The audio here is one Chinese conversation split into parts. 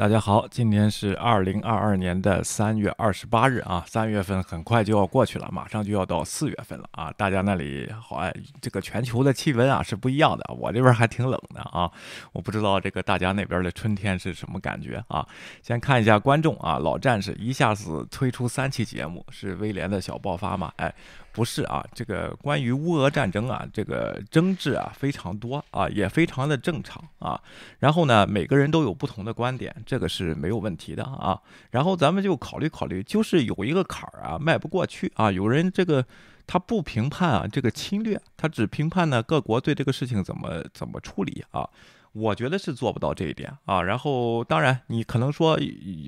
大家好，今天是二零二二年的三月二十八日啊，三月份很快就要过去了，马上就要到四月份了啊。大家那里好哎，这个全球的气温啊是不一样的，我这边还挺冷的啊。我不知道这个大家那边的春天是什么感觉啊？先看一下观众啊，老战士一下子推出三期节目，是威廉的小爆发吗？哎。不是啊，这个关于乌俄战争啊，这个争执啊非常多啊，也非常的正常啊。然后呢，每个人都有不同的观点，这个是没有问题的啊。然后咱们就考虑考虑，就是有一个坎儿啊，迈不过去啊。有人这个他不评判啊这个侵略，他只评判呢各国对这个事情怎么怎么处理啊。我觉得是做不到这一点啊。然后，当然，你可能说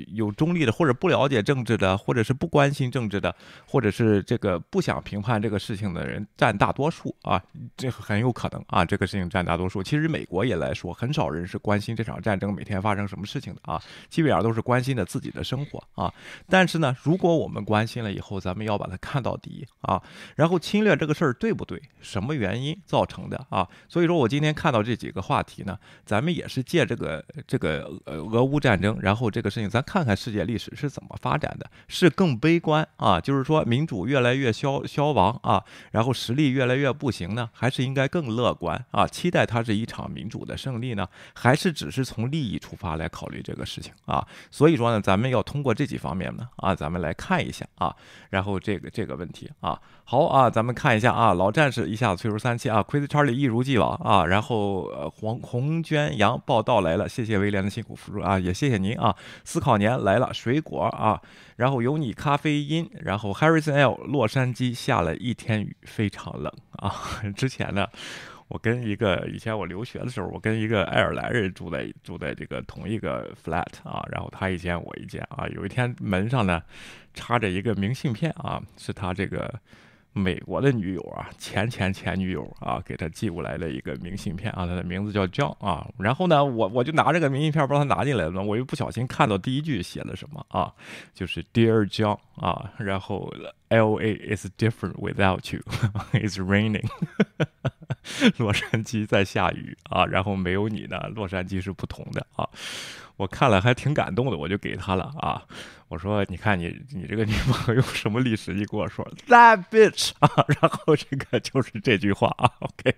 有中立的，或者不了解政治的，或者是不关心政治的，或者是这个不想评判这个事情的人占大多数啊。这很有可能啊，这个事情占大多数。其实美国也来说，很少人是关心这场战争每天发生什么事情的啊，基本上都是关心的自己的生活啊。但是呢，如果我们关心了以后，咱们要把它看到底啊。然后侵略这个事儿对不对？什么原因造成的啊？所以说我今天看到这几个话题呢。咱们也是借这个这个呃俄乌战争，然后这个事情，咱看看世界历史是怎么发展的，是更悲观啊，就是说民主越来越消消亡啊，然后实力越来越不行呢，还是应该更乐观啊，期待它是一场民主的胜利呢，还是只是从利益出发来考虑这个事情啊？所以说呢，咱们要通过这几方面呢啊，咱们来看一下啊，然后这个这个问题啊，好啊，咱们看一下啊，老战士一下子催出三期啊，Crazy Charlie 一如既往啊，然后呃黄红。宣扬报道来了，谢谢威廉的辛苦付出啊，也谢谢您啊。思考年来了，水果啊，然后有你咖啡因，然后 Harrison L，洛杉矶下了一天雨，非常冷啊。之前呢，我跟一个以前我留学的时候，我跟一个爱尔兰人住在住在这个同一个 flat 啊，然后他一间我一间啊，有一天门上呢插着一个明信片啊，是他这个。美国的女友啊，前前前女友啊，给他寄过来了一个明信片啊，他的名字叫 John 啊。然后呢，我我就拿这个明信片，帮他拿进来了。我又不小心看到第一句写了什么啊，就是 Dear John 啊，然后 L A is different without you, it's raining。洛杉矶在下雨啊，然后没有你呢，洛杉矶是不同的啊。我看了还挺感动的，我就给他了啊。我说，你看你你这个女朋友什么历史？你跟我说，that bitch 啊，然后这个就是这句话啊。OK，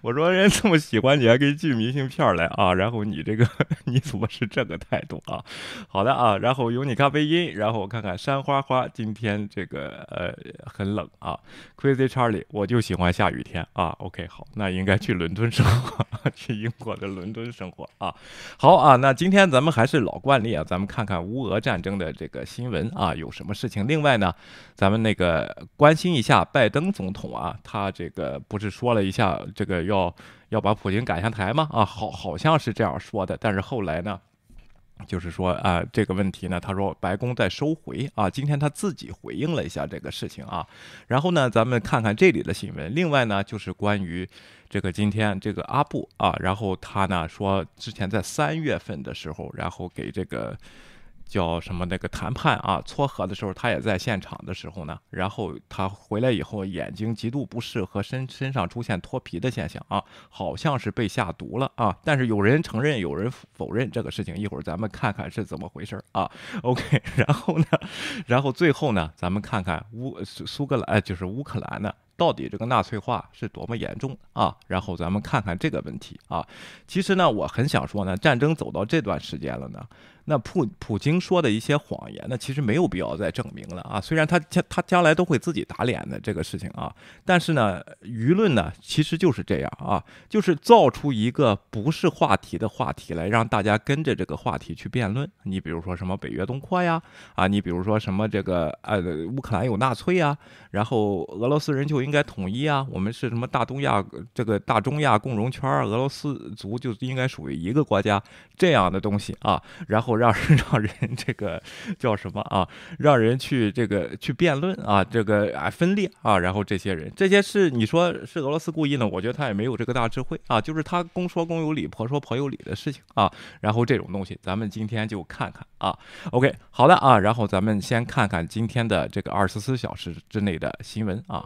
我说人这么喜欢你，还给寄明信片来啊？然后你这个你怎么是这个态度啊？好的啊，然后有你咖啡因，然后我看看山花花今天这个呃很冷啊。Crazy Charlie，我就喜欢下雨天啊。OK，好，那应该去伦敦生活，去英国的伦敦生活啊。好啊，那今天咱们还是老惯例啊，咱们看看。乌俄战争的这个新闻啊，有什么事情？另外呢，咱们那个关心一下拜登总统啊，他这个不是说了一下这个要要把普京赶下台吗？啊，好好像是这样说的，但是后来呢？就是说啊，这个问题呢，他说白宫在收回啊。今天他自己回应了一下这个事情啊。然后呢，咱们看看这里的新闻。另外呢，就是关于这个今天这个阿布啊，然后他呢说之前在三月份的时候，然后给这个。叫什么那个谈判啊撮合的时候，他也在现场的时候呢。然后他回来以后，眼睛极度不适和身身上出现脱皮的现象啊，好像是被下毒了啊。但是有人承认，有人否认这个事情。一会儿咱们看看是怎么回事啊。OK，然后呢，然后最后呢，咱们看看乌苏格兰，就是乌克兰呢。到底这个纳粹化是多么严重啊？然后咱们看看这个问题啊。其实呢，我很想说呢，战争走到这段时间了呢，那普普京说的一些谎言呢，其实没有必要再证明了啊。虽然他将他将来都会自己打脸的这个事情啊，但是呢，舆论呢其实就是这样啊，就是造出一个不是话题的话题来，让大家跟着这个话题去辩论。你比如说什么北约东扩呀，啊，你比如说什么这个呃乌克兰有纳粹呀，然后俄罗斯人就应应该统一啊！我们是什么大东亚这个大中亚共荣圈，俄罗斯族就应该属于一个国家这样的东西啊。然后让人 让人这个叫什么啊？让人去这个去辩论啊，这个啊分裂啊。然后这些人这些是你说是俄罗斯故意呢？我觉得他也没有这个大智慧啊，就是他公说公有理，婆说婆有理的事情啊。然后这种东西，咱们今天就看看啊。OK，好的啊。然后咱们先看看今天的这个二十四小时之内的新闻啊。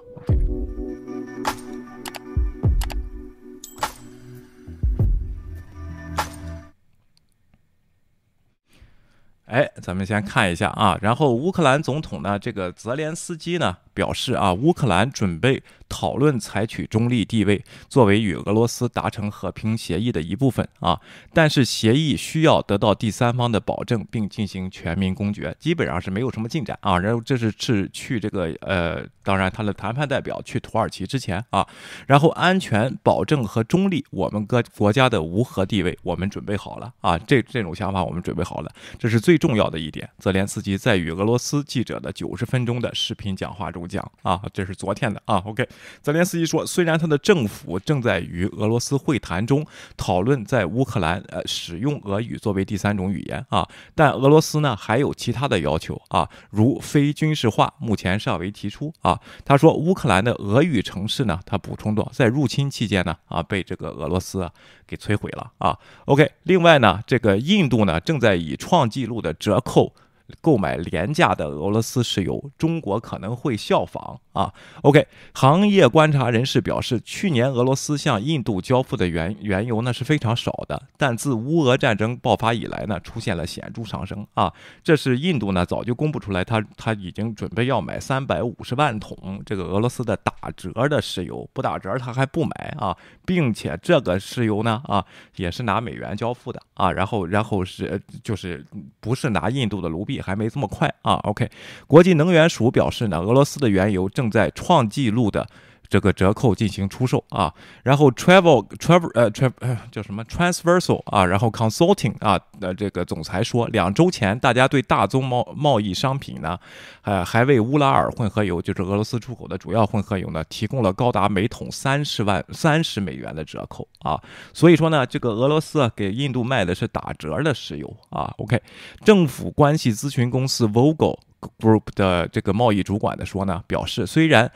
哎，咱们先看一下啊，然后乌克兰总统呢，这个泽连斯基呢表示啊，乌克兰准备讨论采取中立地位，作为与俄罗斯达成和平协议的一部分啊，但是协议需要得到第三方的保证，并进行全民公决，基本上是没有什么进展啊。然后这是是去这个呃，当然他的谈判代表去土耳其之前啊，然后安全保证和中立，我们各国家的无核地位，我们准备好了啊，这这种想法我们准备好了，这是最。重要的一点，泽连斯基在与俄罗斯记者的九十分钟的视频讲话中讲啊，这是昨天的啊。OK，泽连斯基说，虽然他的政府正在与俄罗斯会谈中讨论在乌克兰呃使用俄语作为第三种语言啊，但俄罗斯呢还有其他的要求啊，如非军事化，目前尚未提出啊。他说，乌克兰的俄语城市呢，他补充道，在入侵期间呢啊被这个俄罗斯啊给摧毁了啊。OK，另外呢，这个印度呢正在以创纪录的折扣购买廉价的俄罗斯石油，中国可能会效仿。啊，OK，行业观察人士表示，去年俄罗斯向印度交付的原原油呢是非常少的，但自乌俄战争爆发以来呢，出现了显著上升啊。这是印度呢早就公布出来，他他已经准备要买三百五十万桶这个俄罗斯的打折的石油，不打折他还不买啊，并且这个石油呢啊也是拿美元交付的啊，然后然后是就是不是拿印度的卢币，还没这么快啊。OK，国际能源署表示呢，俄罗斯的原油正。在创纪录的这个折扣进行出售啊，然后 travel travel 呃 travel 叫什么 transversal 啊，然后 consulting 啊的这个总裁说，两周前大家对大宗贸贸易商品呢，呃还为乌拉尔混合油，就是俄罗斯出口的主要混合油呢，提供了高达每桶三十万三十美元的折扣啊，所以说呢，这个俄罗斯给印度卖的是打折的石油啊。OK，政府关系咨询公司 Vogel。Group 的这个贸易主管的说呢，表示虽然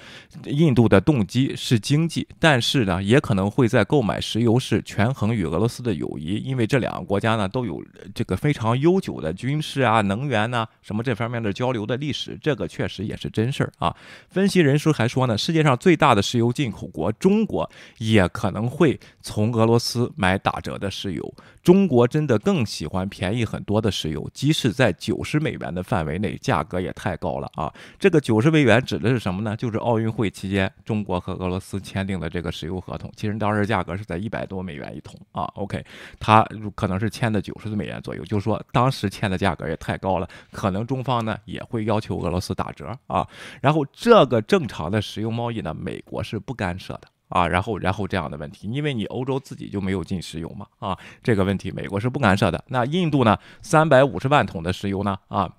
印度的动机是经济，但是呢，也可能会在购买石油时权衡与俄罗斯的友谊，因为这两个国家呢都有这个非常悠久的军事啊、能源呐什么这方面的交流的历史，这个确实也是真事儿啊。分析人士还说呢，世界上最大的石油进口国中国也可能会从俄罗斯买打折的石油。中国真的更喜欢便宜很多的石油，即使在九十美元的范围内，价格也太高了啊！这个九十美元指的是什么呢？就是奥运会期间中国和俄罗斯签订的这个石油合同，其实当时价格是在一百多美元一桶啊。OK，它可能是签的九十美元左右，就是说当时签的价格也太高了，可能中方呢也会要求俄罗斯打折啊。然后这个正常的石油贸易呢，美国是不干涉的。啊，然后，然后这样的问题，因为你欧洲自己就没有进石油嘛，啊，这个问题美国是不干涉的。那印度呢，三百五十万桶的石油呢，啊。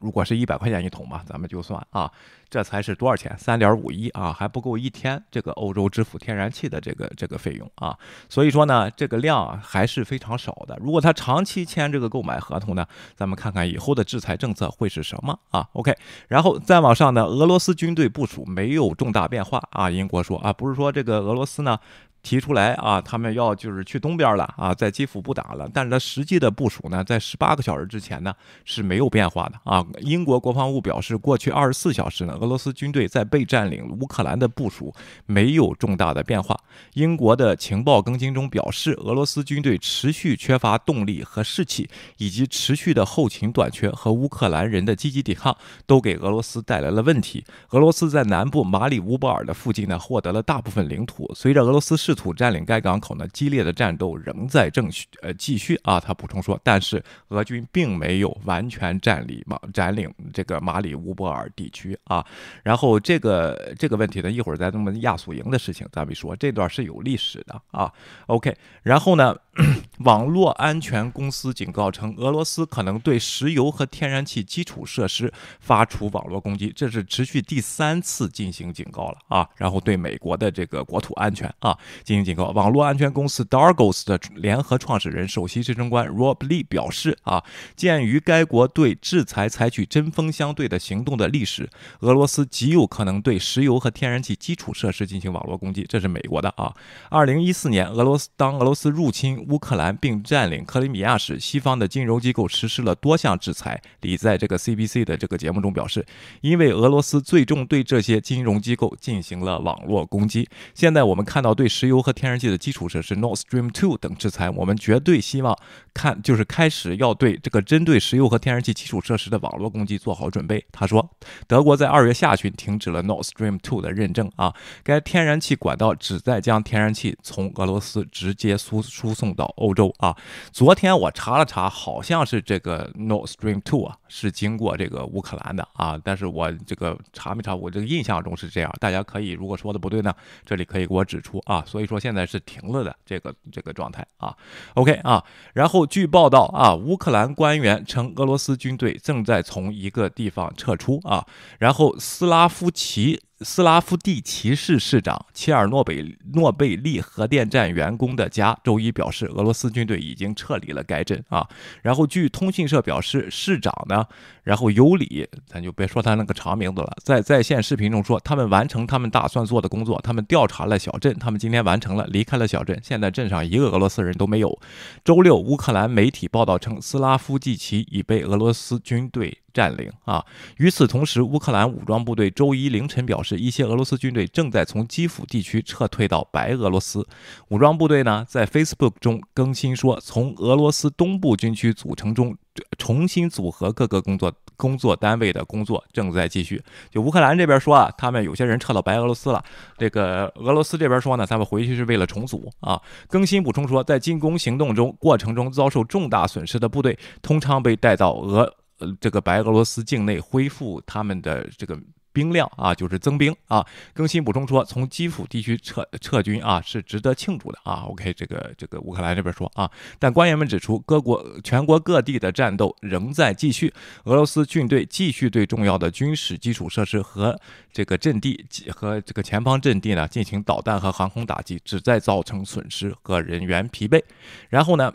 如果是一百块钱一桶吧，咱们就算啊，这才是多少钱？三点五一啊，还不够一天这个欧洲支付天然气的这个这个费用啊。所以说呢，这个量还是非常少的。如果他长期签这个购买合同呢，咱们看看以后的制裁政策会是什么啊？OK，然后再往上呢，俄罗斯军队部署没有重大变化啊。英国说啊，不是说这个俄罗斯呢。提出来啊，他们要就是去东边了啊，在基辅不打了。但是它实际的部署呢，在十八个小时之前呢是没有变化的啊。英国国防部表示，过去二十四小时呢，俄罗斯军队在被占领乌克兰的部署没有重大的变化。英国的情报更新中表示，俄罗斯军队持续缺乏动力和士气，以及持续的后勤短缺和乌克兰人的积极抵抗，都给俄罗斯带来了问题。俄罗斯在南部马里乌波尔的附近呢，获得了大部分领土。随着俄罗斯试土占领该港口呢，激烈的战斗仍在正续呃继续啊。他补充说，但是俄军并没有完全占领马占领这个马里乌波尔地区啊。然后这个这个问题呢，一会儿再这么亚速营的事情，咱们说这段是有历史的啊。OK，然后呢，网络安全公司警告称，俄罗斯可能对石油和天然气基础设施发出网络攻击，这是持续第三次进行警告了啊。然后对美国的这个国土安全啊。进行警告。网络安全公司 Dargos 的联合创始人、首席执行官 Rob Lee 表示：“啊，鉴于该国对制裁采取针锋相对的行动的历史，俄罗斯极有可能对石油和天然气基础设施进行网络攻击。”这是美国的啊。二零一四年，俄罗斯当俄罗斯入侵乌克兰。并占领克里米亚时，西方的金融机构实施了多项制裁。李在这个 CBC 的这个节目中表示，因为俄罗斯最终对这些金融机构进行了网络攻击。现在我们看到对石油和天然气的基础设施 Nord Stream to 等制裁，我们绝对希望看就是开始要对这个针对石油和天然气基础设施的网络攻击做好准备。他说，德国在二月下旬停止了 Nord Stream to 的认证啊，该天然气管道旨在将天然气从俄罗斯直接输输送到欧洲啊。昨天我查了查，好像是这个 Nord Stream Two 啊是经过这个乌克兰的啊，但是我这个查没查，我这个印象中是这样。大家可以如果说的不对呢，这里可以给我指出啊。所以说现在是停了的这个这个状态啊。OK 啊，然后据报道啊，乌克兰官员称俄罗斯军队正在从一个地方撤出啊，然后斯拉夫奇。斯拉夫蒂奇市市长切尔诺贝诺贝利核电站员工的家周一表示，俄罗斯军队已经撤离了该镇啊。然后据通讯社表示，市长呢，然后尤里，咱就别说他那个长名字了，在在线视频中说，他们完成他们打算做的工作，他们调查了小镇，他们今天完成了，离开了小镇，现在镇上一个俄罗斯人都没有。周六，乌克兰媒体报道称，斯拉夫季奇已被俄罗斯军队。占领啊！与此同时，乌克兰武装部队周一凌晨表示，一些俄罗斯军队正在从基辅地区撤退到白俄罗斯。武装部队呢，在 Facebook 中更新说，从俄罗斯东部军区组成中重新组合各个工作工作单位的工作正在继续。就乌克兰这边说啊，他们有些人撤到白俄罗斯了。这个俄罗斯这边说呢，他们回去是为了重组啊。更新补充说，在进攻行动中过程中遭受重大损失的部队，通常被带到俄。呃，这个白俄罗斯境内恢复他们的这个兵量啊，就是增兵啊。更新补充说，从基辅地区撤撤军啊，是值得庆祝的啊。OK，这个这个乌克兰这边说啊，但官员们指出，各国全国各地的战斗仍在继续，俄罗斯军队继续对重要的军事基础设施和这个阵地和这个前方阵地呢进行导弹和航空打击，旨在造成损失和人员疲惫。然后呢？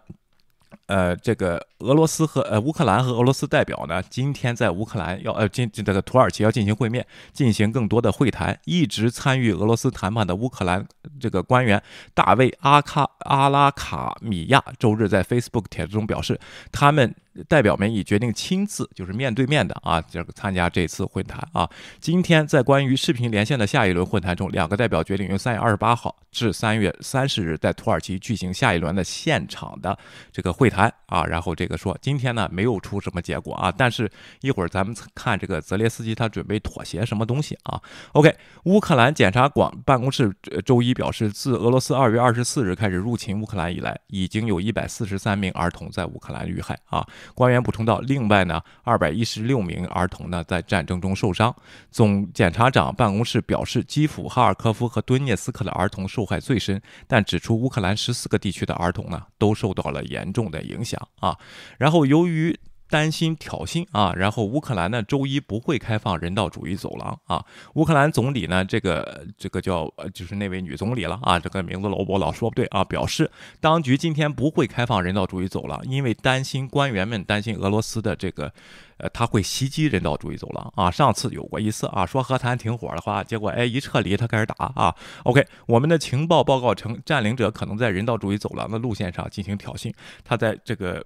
呃，这个俄罗斯和呃乌克兰和俄罗斯代表呢，今天在乌克兰要呃进这个土耳其要进行会面，进行更多的会谈。一直参与俄罗斯谈判的乌克兰这个官员大卫阿卡阿拉卡米亚周日在 Facebook 帖子中表示，他们。代表们已决定亲自，就是面对面的啊，这个参加这次会谈啊。今天在关于视频连线的下一轮会谈中，两个代表决定于三月二十八号至三月三十日在土耳其举行下一轮的现场的这个会谈啊。然后这个说今天呢没有出什么结果啊，但是一会儿咱们看这个泽列斯基他准备妥协什么东西啊？OK，乌克兰检察广办公室周一表示，自俄罗斯二月二十四日开始入侵乌克兰以来，已经有一百四十三名儿童在乌克兰遇害啊。官员补充道：“另外呢，二百一十六名儿童呢在战争中受伤。总检察长办公室表示，基辅、哈尔科夫和顿涅斯克的儿童受害最深，但指出乌克兰十四个地区的儿童呢都受到了严重的影响啊。然后由于。”担心挑衅啊，然后乌克兰呢周一不会开放人道主义走廊啊。乌克兰总理呢，这个这个叫呃，就是那位女总理了啊，这个名字老我老说不对啊，表示当局今天不会开放人道主义走廊，因为担心官员们担心俄罗斯的这个呃他会袭击人道主义走廊啊。上次有过一次啊，说和谈停火的话，结果哎一撤离他开始打啊。OK，我们的情报报告称，占领者可能在人道主义走廊的路线上进行挑衅，他在这个。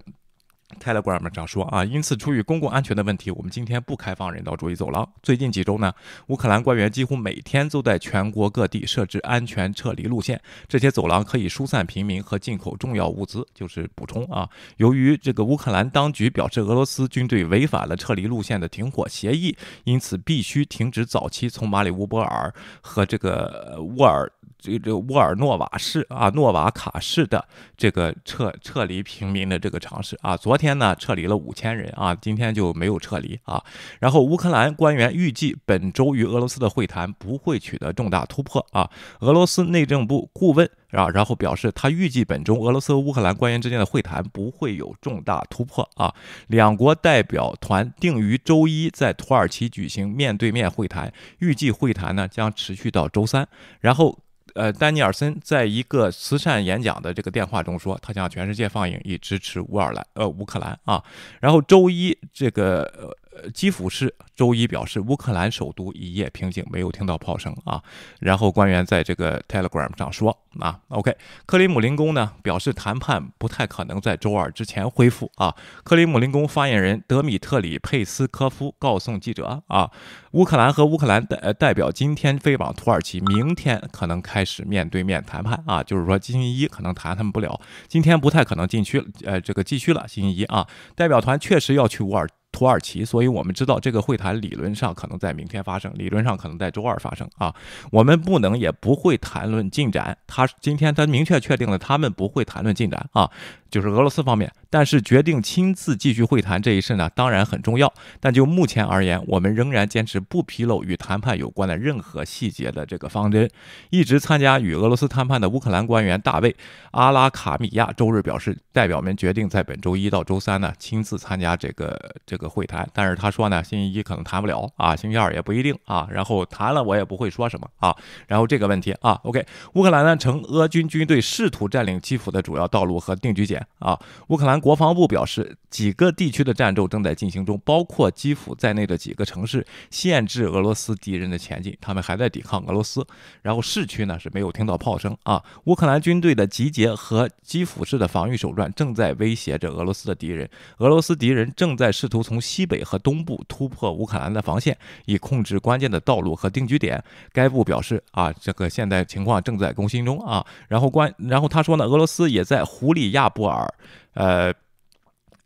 Telegram 上说啊，因此出于公共安全的问题，我们今天不开放人道主义走廊。最近几周呢，乌克兰官员几乎每天都在全国各地设置安全撤离路线，这些走廊可以疏散平民和进口重要物资。就是补充啊，由于这个乌克兰当局表示俄罗斯军队违反了撤离路线的停火协议，因此必须停止早期从马里乌波尔和这个沃尔。这这沃尔诺瓦市啊，诺瓦卡市的这个撤撤离平民的这个尝试啊，昨昨天呢撤离了五千人啊，今天就没有撤离啊。然后乌克兰官员预计本周与俄罗斯的会谈不会取得重大突破啊。俄罗斯内政部顾问啊，然后表示他预计本周俄罗斯和乌克兰官员之间的会谈不会有重大突破啊。两国代表团定于周一在土耳其举行面对面会谈，预计会谈呢将持续到周三，然后。呃，丹尼尔森在一个慈善演讲的这个电话中说，他向全世界放映以支持乌尔兰呃乌克兰啊。然后周一这个基辅市周一表示，乌克兰首都一夜平静，没有听到炮声啊。然后官员在这个 Telegram 上说啊，OK，克里姆林宫呢表示谈判不太可能在周二之前恢复啊。克里姆林宫发言人德米特里佩斯科夫告诉记者啊，乌克兰和乌克兰代代表今天飞往土耳其，明天可能开始面对面谈判啊，就是说星期一可能谈谈不了，今天不太可能进去呃这个继续了，星期一啊，代表团确实要去乌尔。土耳其，所以我们知道这个会谈理论上可能在明天发生，理论上可能在周二发生啊。我们不能也不会谈论进展。他今天他明确确定了，他们不会谈论进展啊。就是俄罗斯方面，但是决定亲自继续会谈这一事呢，当然很重要。但就目前而言，我们仍然坚持不披露与谈判有关的任何细节的这个方针。一直参加与俄罗斯谈判的乌克兰官员大卫·阿拉卡米亚周日表示，代表们决定在本周一到周三呢亲自参加这个这个会谈。但是他说呢，星期一可能谈不了啊，星期二也不一定啊。然后谈了我也不会说什么啊。然后这个问题啊，OK，乌克兰呢称俄军军队试图占领基辅的主要道路和定居点。啊，乌克兰国防部表示，几个地区的战斗正在进行中，包括基辅在内的几个城市，限制俄罗斯敌人的前进。他们还在抵抗俄罗斯。然后市区呢是没有听到炮声啊。乌克兰军队的集结和基辅市的防御手段正在威胁着俄罗斯的敌人。俄罗斯敌人正在试图从西北和东部突破乌克兰的防线，以控制关键的道路和定居点。该部表示啊，这个现在情况正在更新中啊。然后关，然后他说呢，俄罗斯也在胡里亚波尔。呃，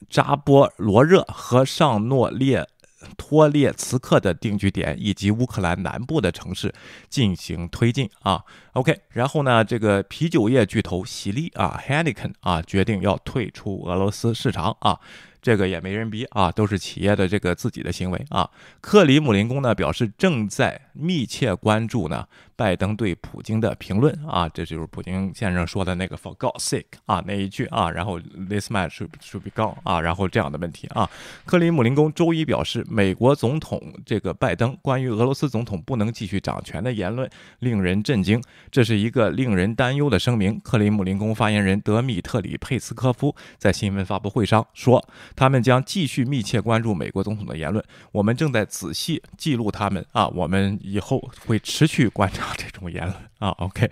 扎波罗热和上诺列托列茨克的定居点，以及乌克兰南部的城市进行推进啊。OK，然后呢，这个啤酒业巨头喜力啊 h e n n e k e n 啊，决定要退出俄罗斯市场啊。这个也没人逼啊，都是企业的这个自己的行为啊。克里姆林宫呢表示正在密切关注呢拜登对普京的评论啊，这就是普京先生说的那个 “for God's sake” 啊那一句啊，然后 “this man should should be gone” 啊，然后这样的问题啊。克里姆林宫周一表示，美国总统这个拜登关于俄罗斯总统不能继续掌权的言论令人震惊，这是一个令人担忧的声明。克里姆林宫发言人德米特里佩斯科夫在新闻发布会上说。他们将继续密切关注美国总统的言论，我们正在仔细记录他们啊，我们以后会持续观察这种言论啊。OK，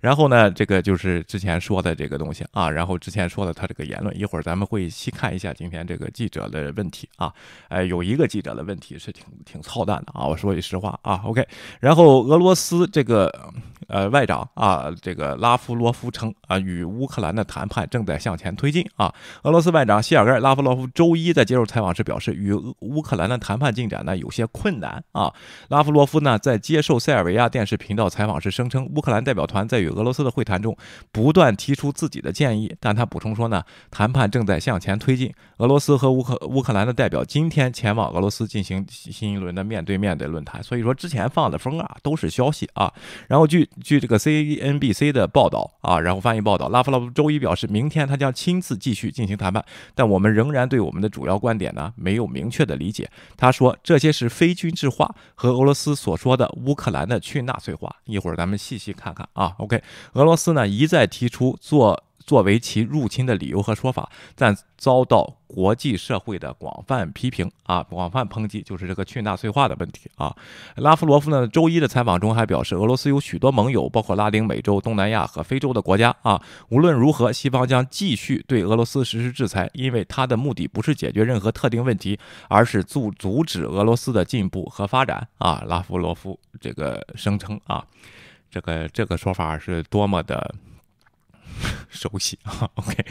然后呢，这个就是之前说的这个东西啊，然后之前说的他这个言论，一会儿咱们会细看一下今天这个记者的问题啊。哎，有一个记者的问题是挺挺操蛋的啊，我说句实话啊。OK，然后俄罗斯这个。呃，外长啊，这个拉夫罗夫称啊，与乌克兰的谈判正在向前推进啊。俄罗斯外长谢尔盖·拉夫罗夫周一在接受采访时表示，与乌克兰的谈判进展呢有些困难啊。拉夫罗夫呢在接受塞尔维亚电视频道采访时声称，乌克兰代表团在与俄罗斯的会谈中不断提出自己的建议，但他补充说呢，谈判正在向前推进。俄罗斯和乌克乌克兰的代表今天前往俄罗斯进行新一轮的面对面的论坛。所以说之前放的风啊都是消息啊，然后据。据这个 CNBC 的报道啊，然后翻译报道，拉夫罗夫周一表示，明天他将亲自继续进行谈判，但我们仍然对我们的主要观点呢没有明确的理解。他说，这些是非军事化和俄罗斯所说的乌克兰的去纳粹化。一会儿咱们细细看看啊。OK，俄罗斯呢一再提出做。作为其入侵的理由和说法，但遭到国际社会的广泛批评啊，广泛抨击，就是这个去纳粹化的问题啊。拉夫罗夫呢，周一的采访中还表示，俄罗斯有许多盟友，包括拉丁美洲、东南亚和非洲的国家啊。无论如何，西方将继续对俄罗斯实施制裁，因为他的目的不是解决任何特定问题，而是阻阻止俄罗斯的进步和发展啊。拉夫罗夫这个声称啊，这个这个说法是多么的。熟悉啊，OK，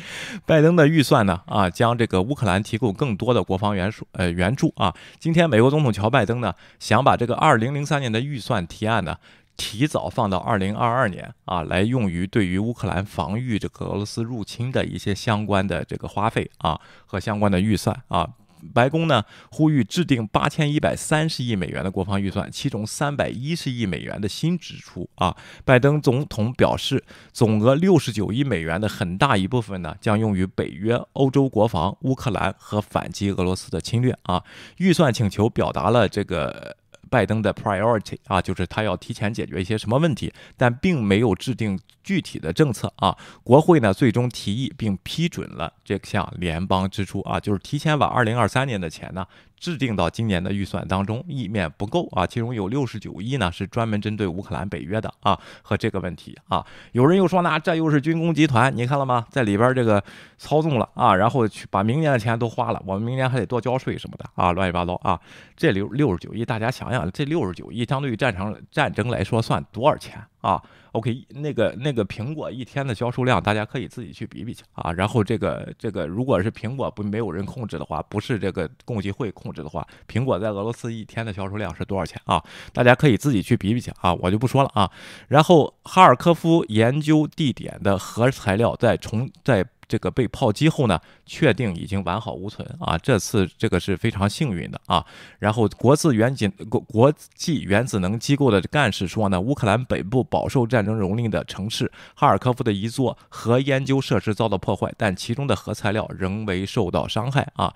拜登的预算呢啊，将这个乌克兰提供更多的国防援助呃援助啊。今天美国总统乔拜登呢想把这个2003年的预算提案呢提早放到2022年啊，来用于对于乌克兰防御这个俄罗斯入侵的一些相关的这个花费啊和相关的预算啊。白宫呢呼吁制定八千一百三十亿美元的国防预算，其中三百一十亿美元的新支出啊。拜登总统表示，总额六十九亿美元的很大一部分呢将用于北约、欧洲国防、乌克兰和反击俄罗斯的侵略啊。预算请求表达了这个。拜登的 priority 啊，就是他要提前解决一些什么问题，但并没有制定具体的政策啊。国会呢最终提议并批准了这项联邦支出啊，就是提前把2023年的钱呢制定到今年的预算当中，意面不够啊，其中有六十九亿呢是专门针对乌克兰北约的啊和这个问题啊。有人又说呢，这又是军工集团，你看了吗？在里边这个操纵了啊，然后去把明年的钱都花了，我们明年还得多交税什么的啊，乱七八糟啊。这六六十九亿，大家想想，这六十九亿相对于战场战争来说算多少钱啊？OK，那个那个苹果一天的销售量，大家可以自己去比比去啊。然后这个这个，如果是苹果不没有人控制的话，不是这个共济会控制的话，苹果在俄罗斯一天的销售量是多少钱啊？大家可以自己去比比去啊，我就不说了啊。然后哈尔科夫研究地点的核材料在重在。这个被炮击后呢，确定已经完好无损啊！这次这个是非常幸运的啊。然后国字原子国国际原子能机构的干事说呢，乌克兰北部饱受战争蹂躏的城市哈尔科夫的一座核研究设施遭到破坏，但其中的核材料仍未受到伤害啊。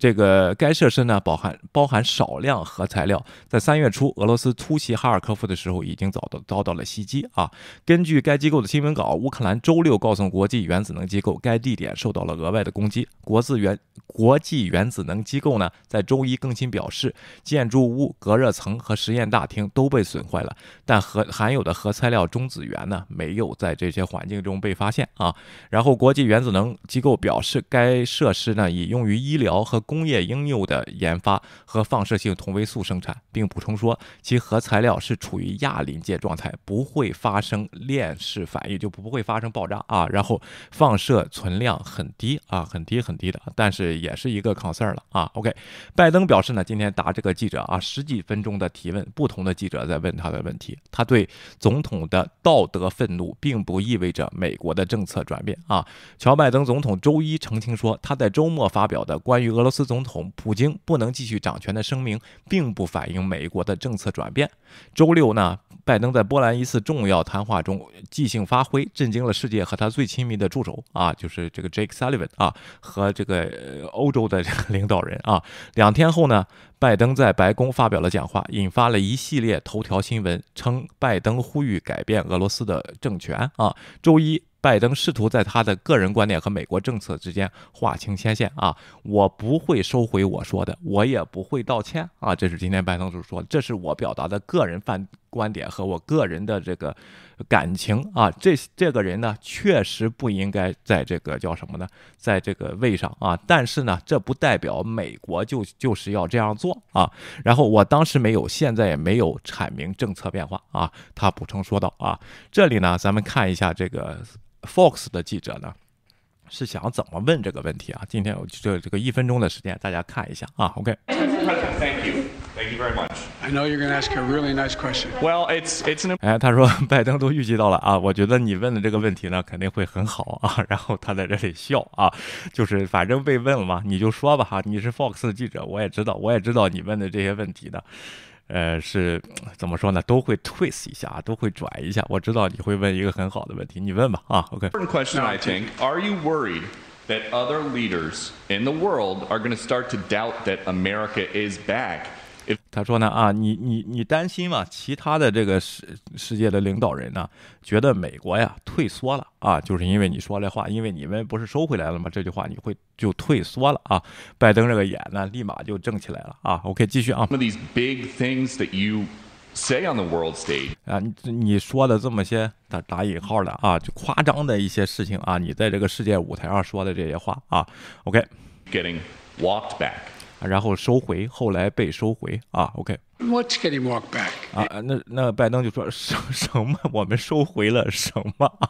这个该设施呢，包含包含少量核材料，在三月初俄罗斯突袭哈尔科夫的时候已经遭到遭到了袭击啊。根据该机构的新闻稿，乌克兰周六告诉国际原子能机构该。该地点受到了额外的攻击。国自原国际原子能机构呢，在周一更新表示，建筑物、隔热层和实验大厅都被损坏了，但核含有的核材料中子源呢，没有在这些环境中被发现啊。然后，国际原子能机构表示，该设施呢，已用于医疗和工业应用的研发和放射性同位素生产，并补充说，其核材料是处于亚临界状态，不会发生链式反应，就不会发生爆炸啊。然后，放射。存量很低啊，很低很低的，但是也是一个 concern 了啊。OK，拜登表示呢，今天答这个记者啊十几分钟的提问，不同的记者在问他的问题，他对总统的道德愤怒并不意味着美国的政策转变啊。乔拜登总统周一澄清说，他在周末发表的关于俄罗斯总统普京不能继续掌权的声明，并不反映美国的政策转变。周六呢，拜登在波兰一次重要谈话中即兴发挥，震惊了世界和他最亲密的助手啊，就是。是这个 Jake Sullivan 啊，和这个欧洲的这个领导人啊，两天后呢，拜登在白宫发表了讲话，引发了一系列头条新闻，称拜登呼吁改变俄罗斯的政权啊。周一。拜登试图在他的个人观点和美国政策之间划清牵线啊！我不会收回我说的，我也不会道歉啊！这是今天拜登所说，这是我表达的个人范观点和我个人的这个感情啊！这这个人呢，确实不应该在这个叫什么呢，在这个位上啊！但是呢，这不代表美国就就是要这样做啊！然后我当时没有，现在也没有阐明政策变化啊！他补充说道啊，这里呢，咱们看一下这个。Fox 的记者呢，是想怎么问这个问题啊？今天有这这个一分钟的时间，大家看一下啊。OK。Thank you. Thank you very much. I know you're going to ask a really nice question. Well, it's it's an. 哎，他说拜登都预计到了啊，我觉得你问的这个问题呢，肯定会很好啊。然后他在这里笑啊，就是反正被问了嘛，你就说吧哈。你是 Fox 的记者，我也知道，我也知道你问的这些问题呢。呃，是怎么说呢？都会 twist 一下，都会转一下。我知道你会问一个很好的问题，你问吧啊。OK。Question I think: Are you worried that other leaders in the world are going to start to doubt that America is back? 他说呢啊，你你你担心嘛？其他的这个世世界的领导人呢，觉得美国呀退缩了啊，就是因为你说这话，因为你们不是收回来了吗？这句话你会就退缩了啊。拜登这个眼呢，立马就正起来了啊。OK，继续啊。Some of these big things that you say on the world stage 啊，你你说的这么些打打引号的啊，就夸张的一些事情啊，你在这个世界舞台上说的这些话啊，OK，getting walked back。然后收回，后来被收回啊。OK。What's getting walked back？啊，那那拜登就说什什么？我们收回了什么啊？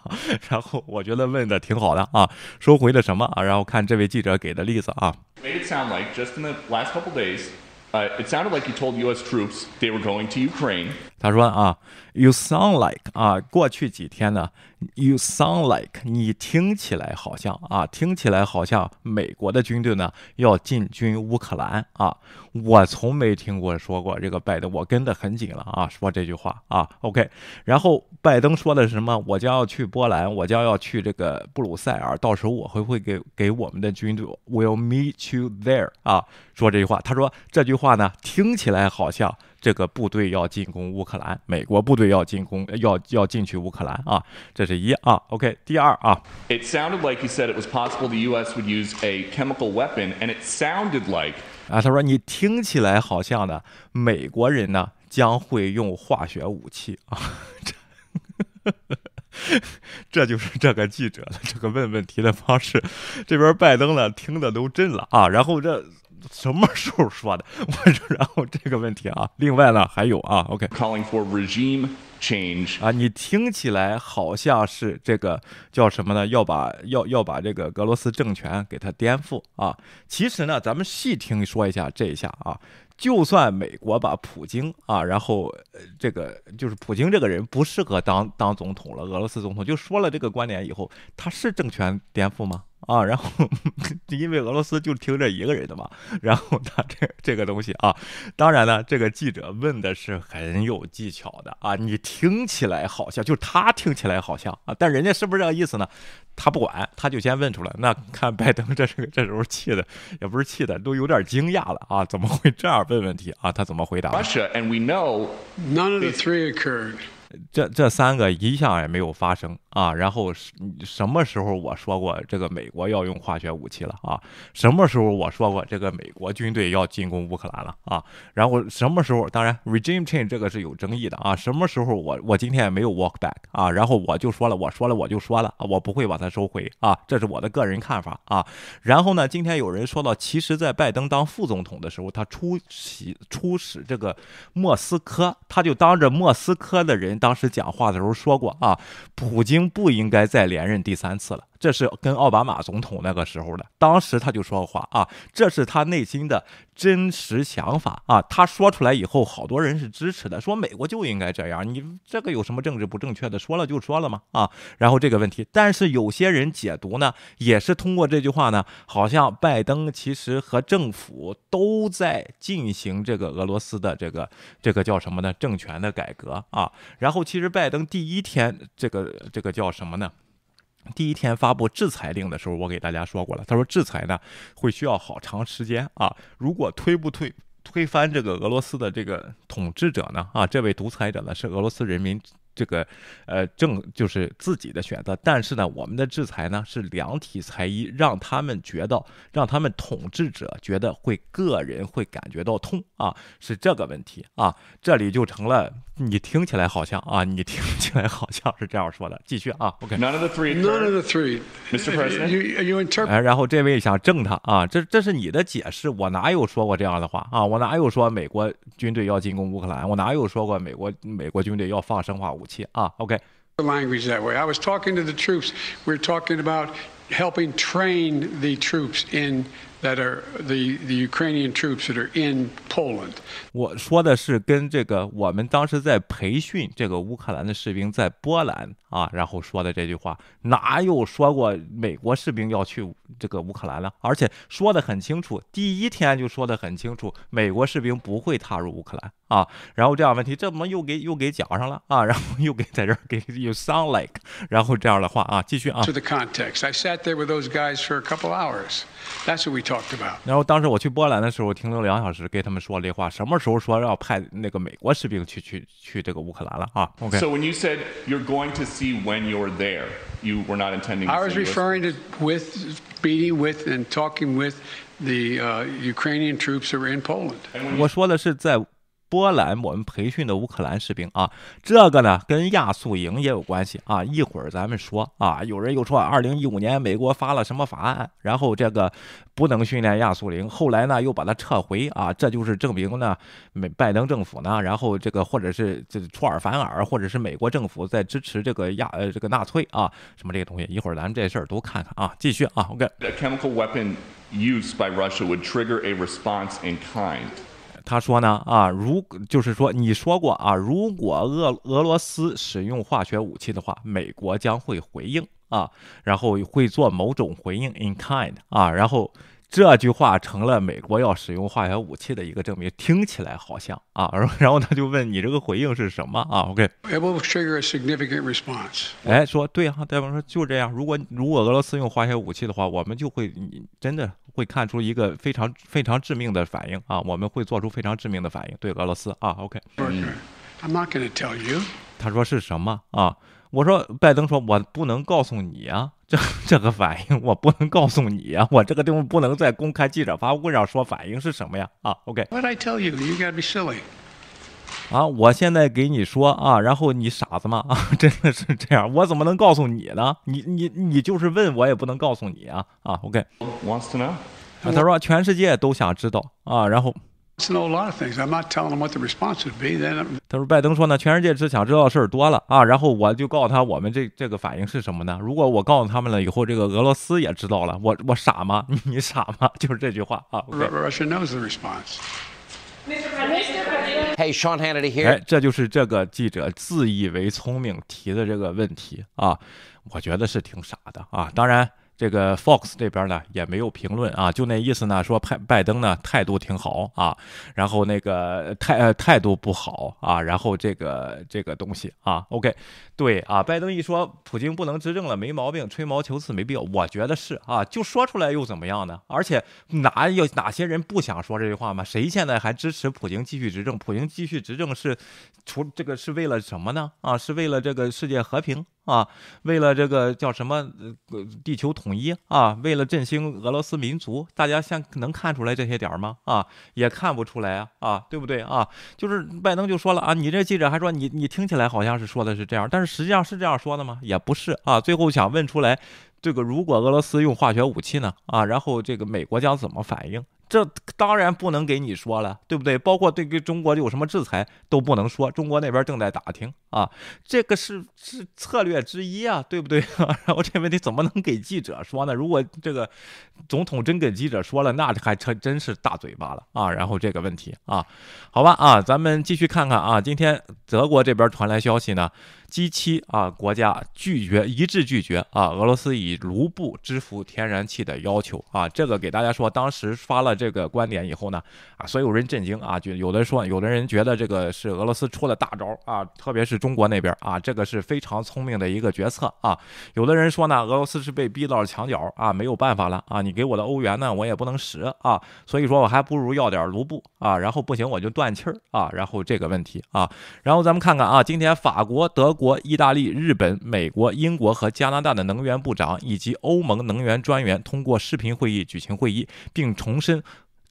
然后我觉得问的挺好的啊，收回了什么啊？然后看这位记者给的例子啊。Made it sound like just in the last couple days. Uh, it sounded like he told U.S. troops they were going to Ukraine. 他说啊，You sound like 啊，过去几天呢，You sound like 你听起来好像啊，听起来好像美国的军队呢要进军乌克兰啊。我从没听过说过这个拜登，我跟得很紧了啊，说这句话啊。OK，然后拜登说的是什么？我将要去波兰，我将要去这个布鲁塞尔，到时候我会会给给我们的军队，Will meet you there 啊。说这句话，他说这句话呢，听起来好像。这个部队要进攻乌克兰，美国部队要进攻，要要进去乌克兰啊，这是一啊，OK，第二啊。It sounded like he said it was possible the U.S. would use a chemical weapon, and it sounded like 啊，他说你听起来好像呢，美国人呢将会用化学武器啊。这就是这个记者的这个问问题的方式，这边拜登呢听的都震了啊，然后这什么时候说的？我说，然后这个问题啊，另外呢还有啊，OK，calling for regime change 啊，你听起来好像是这个叫什么呢？要把要要把这个俄罗斯政权给它颠覆啊？其实呢，咱们细听说一下这一下啊。就算美国把普京啊，然后这个就是普京这个人不适合当当总统了，俄罗斯总统就说了这个观点以后，他是政权颠覆吗？啊，然后因为俄罗斯就听这一个人的嘛，然后他这这个东西啊，当然呢，这个记者问的是很有技巧的啊，你听起来好像就他听起来好像啊，但人家是不是这个意思呢？他不管，他就先问出来。那看拜登这是这时候气的，也不是气的，都有点惊讶了啊，怎么会这样问问题啊？他怎么回答？Russia and we know none of the three occurred. 这这三个一项也没有发生啊，然后什么时候我说过这个美国要用化学武器了啊？什么时候我说过这个美国军队要进攻乌克兰了啊？然后什么时候？当然，regime change 这个是有争议的啊。什么时候我我今天也没有 walk back 啊？然后我就说了，我说了我就说了，我不会把它收回啊，这是我的个人看法啊。然后呢，今天有人说到，其实，在拜登当副总统的时候，他出席出使这个莫斯科，他就当着莫斯科的人。当时讲话的时候说过啊，普京不应该再连任第三次了。这是跟奥巴马总统那个时候的，当时他就说话啊，这是他内心的真实想法啊。他说出来以后，好多人是支持的，说美国就应该这样。你这个有什么政治不正确的？说了就说了嘛啊。然后这个问题，但是有些人解读呢，也是通过这句话呢，好像拜登其实和政府都在进行这个俄罗斯的这个这个叫什么呢？政权的改革啊。然后其实拜登第一天这个这个叫什么呢？第一天发布制裁令的时候，我给大家说过了。他说制裁呢会需要好长时间啊。如果推不推推翻这个俄罗斯的这个统治者呢？啊，这位独裁者呢是俄罗斯人民。这个，呃，正就是自己的选择，但是呢，我们的制裁呢是两体裁衣，让他们觉得，让他们统治者觉得会个人会感觉到痛啊，是这个问题啊，这里就成了，你听起来好像啊，你听起来好像是这样说的，继续啊，OK。None of the three. None of the three, Mr. President. You you interpret. 哎，然后这位想正他啊，这这是你的解释，我哪有说过这样的话啊？我哪有说美国军队要进攻乌克兰？我哪有说过美国美国军队要放生化武？武器啊，OK。The。Language that way. I was talking to the troops. We're talking about helping train the troops in that are the the Ukrainian troops that are in Poland. 我说的是跟这个我们当时在培训这个乌克兰的士兵在波兰啊，然后说的这句话，哪有说过美国士兵要去这个乌克兰了？而且说的很清楚，第一天就说的很清楚，美国士兵不会踏入乌克兰。啊，然后这样问题，这怎么又给又给讲上了啊？然后又给在这儿给 you sound like，然后这样的话啊，继续啊。To the context, I sat there with those guys for a couple hours. That's what we talked about. 然后当时我去波兰的时候，停留两小时，给他们说这话。什么时候说要派那个美国士兵去去去这个乌克兰了啊？OK。So when you said you're going to see when you're there, you were not intending. I was referring to with meeting with and talking with the uh, Ukrainian troops who were in Poland. 我说的是在。波兰，我们培训的乌克兰士兵啊，这个呢跟亚速营也有关系啊。一会儿咱们说啊，有人又说，二零一五年美国发了什么法案，然后这个不能训练亚速营，后来呢又把它撤回啊，这就是证明呢，美拜登政府呢，然后这个或者是这出尔反尔，或者是美国政府在支持这个亚呃这个纳粹啊，什么这个东西。一会儿咱们这事儿都看看啊，继续啊，OK。Chemical weapon use by Russia would trigger a response in kind. 他说呢啊，如就是说你说过啊，如果俄俄罗斯使用化学武器的话，美国将会回应啊，然后会做某种回应 in kind 啊，然后。这句话成了美国要使用化学武器的一个证明，听起来好像啊，然后他就问你这个回应是什么 啊？OK。It will trigger a significant response。哎，说对啊，对方说就这样。如果如果俄罗斯用化学武器的话，我们就会真的会看出一个非常非常致命的反应啊，我们会做出非常致命的反应对俄罗斯啊。OK。I'm not going to tell you。他说是什么啊？我说拜登说，我不能告诉你啊。这这个反应我不能告诉你啊，我这个地方不能在公开记者发布会上说反应是什么呀？啊，OK。What I tell you, you gotta be silly. 啊，我现在给你说啊，然后你傻子吗？啊，真的是这样，我怎么能告诉你呢？你你你就是问我也不能告诉你啊啊，OK。Wants to know? 啊他说全世界都想知道啊，然后他说：“拜登说呢，全世界只想知道的事儿多了啊，然后我就告诉他我们这这个反应是什么呢？如果我告诉他们了以后，这个俄罗斯也知道了，我我傻吗？你傻吗？就是这句话啊。”Russia knows the response. Hey, Sean Hannity here. 哎，这就是这个记者自以为聪明提的这个问题啊，我觉得是挺傻的啊，当然。这个 Fox 这边呢也没有评论啊，就那意思呢，说拜拜登呢态度挺好啊，然后那个态呃态度不好啊，然后这个这个东西啊，OK，对啊，拜登一说普京不能执政了，没毛病，吹毛求疵没必要，我觉得是啊，就说出来又怎么样呢？而且哪有哪些人不想说这句话吗？谁现在还支持普京继续执政？普京继续执政是除这个是为了什么呢？啊，是为了这个世界和平啊，为了这个叫什么呃地球统一啊，为了振兴俄罗斯民族，大家像能看出来这些点儿吗？啊，也看不出来啊，啊，对不对啊？就是拜登就说了啊，你这记者还说你你听起来好像是说的是这样，但是实际上是这样说的吗？也不是啊。最后想问出来，这个如果俄罗斯用化学武器呢？啊，然后这个美国将怎么反应？这当然不能给你说了，对不对？包括对于中国有什么制裁都不能说，中国那边正在打听啊，这个是是策略之一啊，对不对？然后这问题怎么能给记者说呢？如果这个总统真给记者说了，那还真真是大嘴巴了啊。然后这个问题啊，好吧啊，咱们继续看看啊，今天德国这边传来消息呢。G 七啊，国家拒绝一致拒绝啊，俄罗斯以卢布支付天然气的要求啊，这个给大家说，当时发了这个观点以后呢，啊，所有人震惊啊，就有的说，有的人觉得这个是俄罗斯出了大招啊，特别是中国那边啊，这个是非常聪明的一个决策啊，有的人说呢，俄罗斯是被逼到了墙角啊，没有办法了啊，你给我的欧元呢，我也不能使啊，所以说我还不如要点卢布啊，然后不行我就断气儿啊，然后这个问题啊，然后咱们看看啊，今天法国、德国。国、意大利、日本、美国、英国和加拿大的能源部长以及欧盟能源专员通过视频会议举行会议，并重申。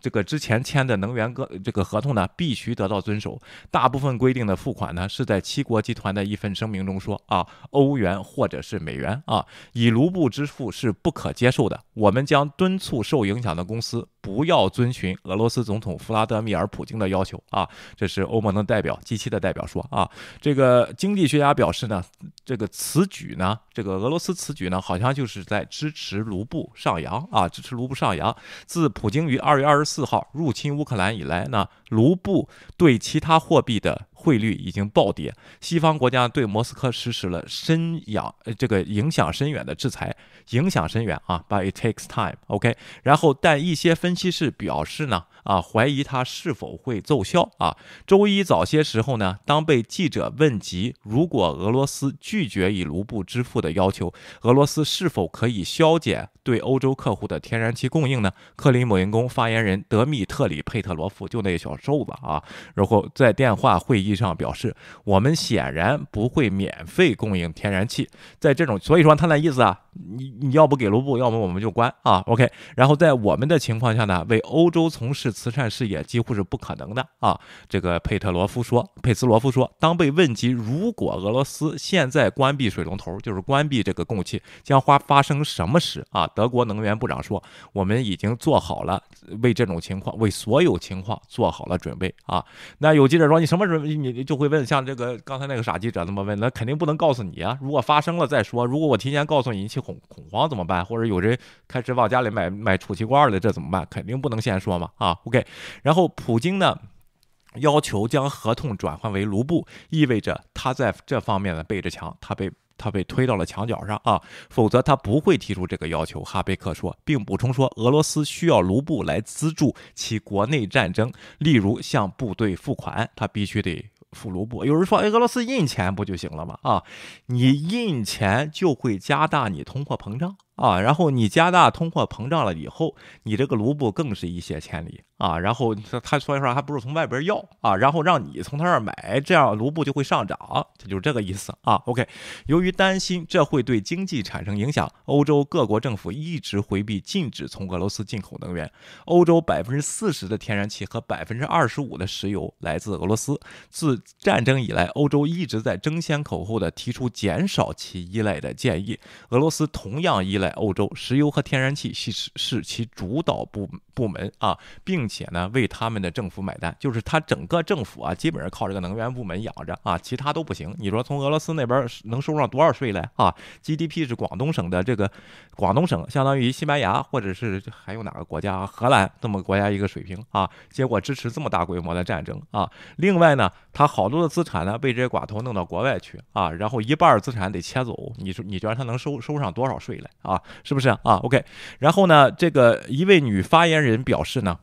这个之前签的能源个这个合同呢，必须得到遵守。大部分规定的付款呢，是在七国集团的一份声明中说啊，欧元或者是美元啊，以卢布支付是不可接受的。我们将敦促受影响的公司不要遵循俄罗斯总统弗拉德米尔·普京的要求啊。这是欧盟的代表，G7 的代表说啊。这个经济学家表示呢，这个此举呢，这个俄罗斯此举呢，好像就是在支持卢布上扬啊，支持卢布上扬。自普京于二月二十四号入侵乌克兰以来呢，卢布对其他货币的汇率已经暴跌。西方国家对莫斯科实施了深远呃这个影响深远的制裁，影响深远啊，But it takes time，OK、然后，但一些分析师表示呢，啊，怀疑它是否会奏效啊。周一早些时候呢，当被记者问及如果俄罗斯拒绝以卢布支付的要求，俄罗斯是否可以削减对欧洲客户的天然气供应呢？克里姆林宫发言人德米特里佩特罗夫就那个小瘦子啊，然后在电话会议上表示，我们显然不会免费供应天然气。在这种，所以说他那意思啊，你你要不给卢布，要么我们就关啊，OK。然后在我们的情况下呢，为欧洲从事慈善事业几乎是不可能的啊。这个佩特罗夫说，佩斯罗夫说，当被问及如果俄罗斯现在关闭水龙头，就是关闭这个供气，将发发生什么时啊？德国能源部长说，我们已经做好了为这种情况，为所有情况做好了准备啊。那有记者说，你什么准备？你就会问，像这个刚才那个傻记者那么问，那肯定不能告诉你啊。如果发生了再说，如果我提前告诉你引起恐恐慌怎么办？或者有人开始往家里买买储气罐了，这怎么办？肯定不能先说嘛啊。OK，然后普京呢？要求将合同转换为卢布，意味着他在这方面呢背着墙，他被他被推到了墙角上啊，否则他不会提出这个要求。哈贝克说，并补充说，俄罗斯需要卢布来资助其国内战争，例如向部队付款，他必须得付卢布。有人说，哎，俄罗斯印钱不就行了吗？啊，你印钱就会加大你通货膨胀。啊。然后你加大通货膨胀了以后，你这个卢布更是一泻千里啊。然后他他所以说还不如从外边要啊，然后让你从他那儿买，这样卢布就会上涨，这就是这个意思啊。OK，由于担心这会对经济产生影响，欧洲各国政府一直回避禁止从俄罗斯进口能源。欧洲百分之四十的天然气和百分之二十五的石油来自俄罗斯。自战争以来，欧洲一直在争先恐后的提出减少其依赖的建议。俄罗斯同样依赖欧洲石油和天然气，是是其主导部部门啊，并且呢为他们的政府买单，就是他整个政府啊，基本上靠这个能源部门养着啊，其他都不行。你说从俄罗斯那边能收上多少税来啊？GDP 是广东省的这个广东省相当于西班牙或者是还有哪个国家荷兰这么国家一个水平啊？结果支持这么大规模的战争啊！另外呢，他好多的资产呢被这些寡头弄到国外去啊，然后一半资产得切走，你说你觉得他能收收上多少税来啊？是不是啊？OK，然后呢，这个一位女发言人表示呢，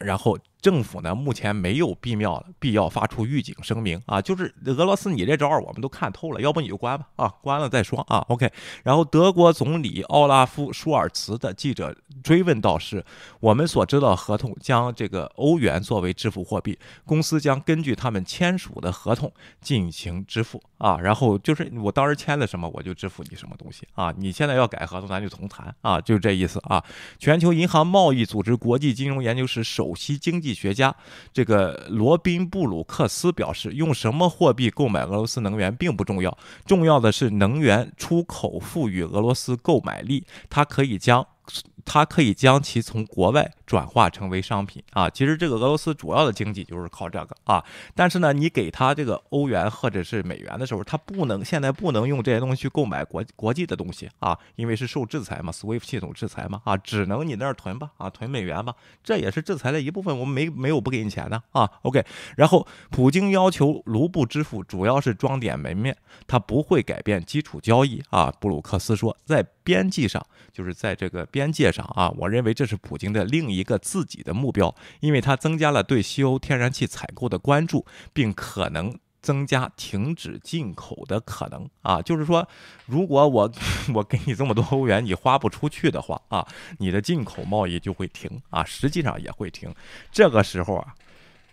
然后。政府呢，目前没有必要必要发出预警声明啊，就是俄罗斯你这招我们都看透了，要不你就关吧啊，关了再说啊，OK。然后德国总理奥拉夫舒尔茨的记者追问到是，我们所知道合同将这个欧元作为支付货币，公司将根据他们签署的合同进行支付啊，然后就是我当时签了什么我就支付你什么东西啊，你现在要改合同咱就重谈啊，就这意思啊。全球银行贸易组织国际金融研究室首席经济学家这个罗宾布鲁克斯表示，用什么货币购买俄罗斯能源并不重要，重要的是能源出口赋予俄罗斯购买力，它可以将。它可以将其从国外转化成为商品啊，其实这个俄罗斯主要的经济就是靠这个啊。但是呢，你给他这个欧元或者是美元的时候，他不能现在不能用这些东西去购买国国际的东西啊，因为是受制裁嘛，SWIFT 系统制裁嘛啊，只能你那儿囤吧啊，囤美元吧，这也是制裁的一部分，我们没没有不给你钱的啊。OK，然后普京要求卢布支付主要是装点门面，他不会改变基础交易啊。布鲁克斯说，在边际上，就是在这个边界上啊，我认为这是普京的另一个自己的目标，因为他增加了对西欧天然气采购的关注，并可能增加停止进口的可能啊。就是说，如果我 我给你这么多欧元，你花不出去的话啊，你的进口贸易就会停啊，实际上也会停。这个时候啊。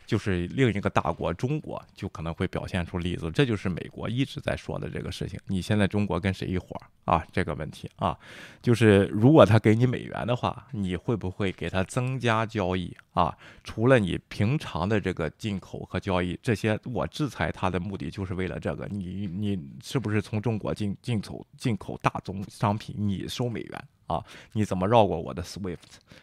就是另一个大国中国就可能会表现出例子，这就是美国一直在说的这个事情。你现在中国跟谁一伙啊？这个问题啊，就是如果他给你美元的话，你会不会给他增加交易啊？除了你平常的这个进口和交易这些，我制裁他的目的就是为了这个。你你是不是从中国进进口进口大宗商品，你收美元？啊，你怎么绕过我的 SWIFT？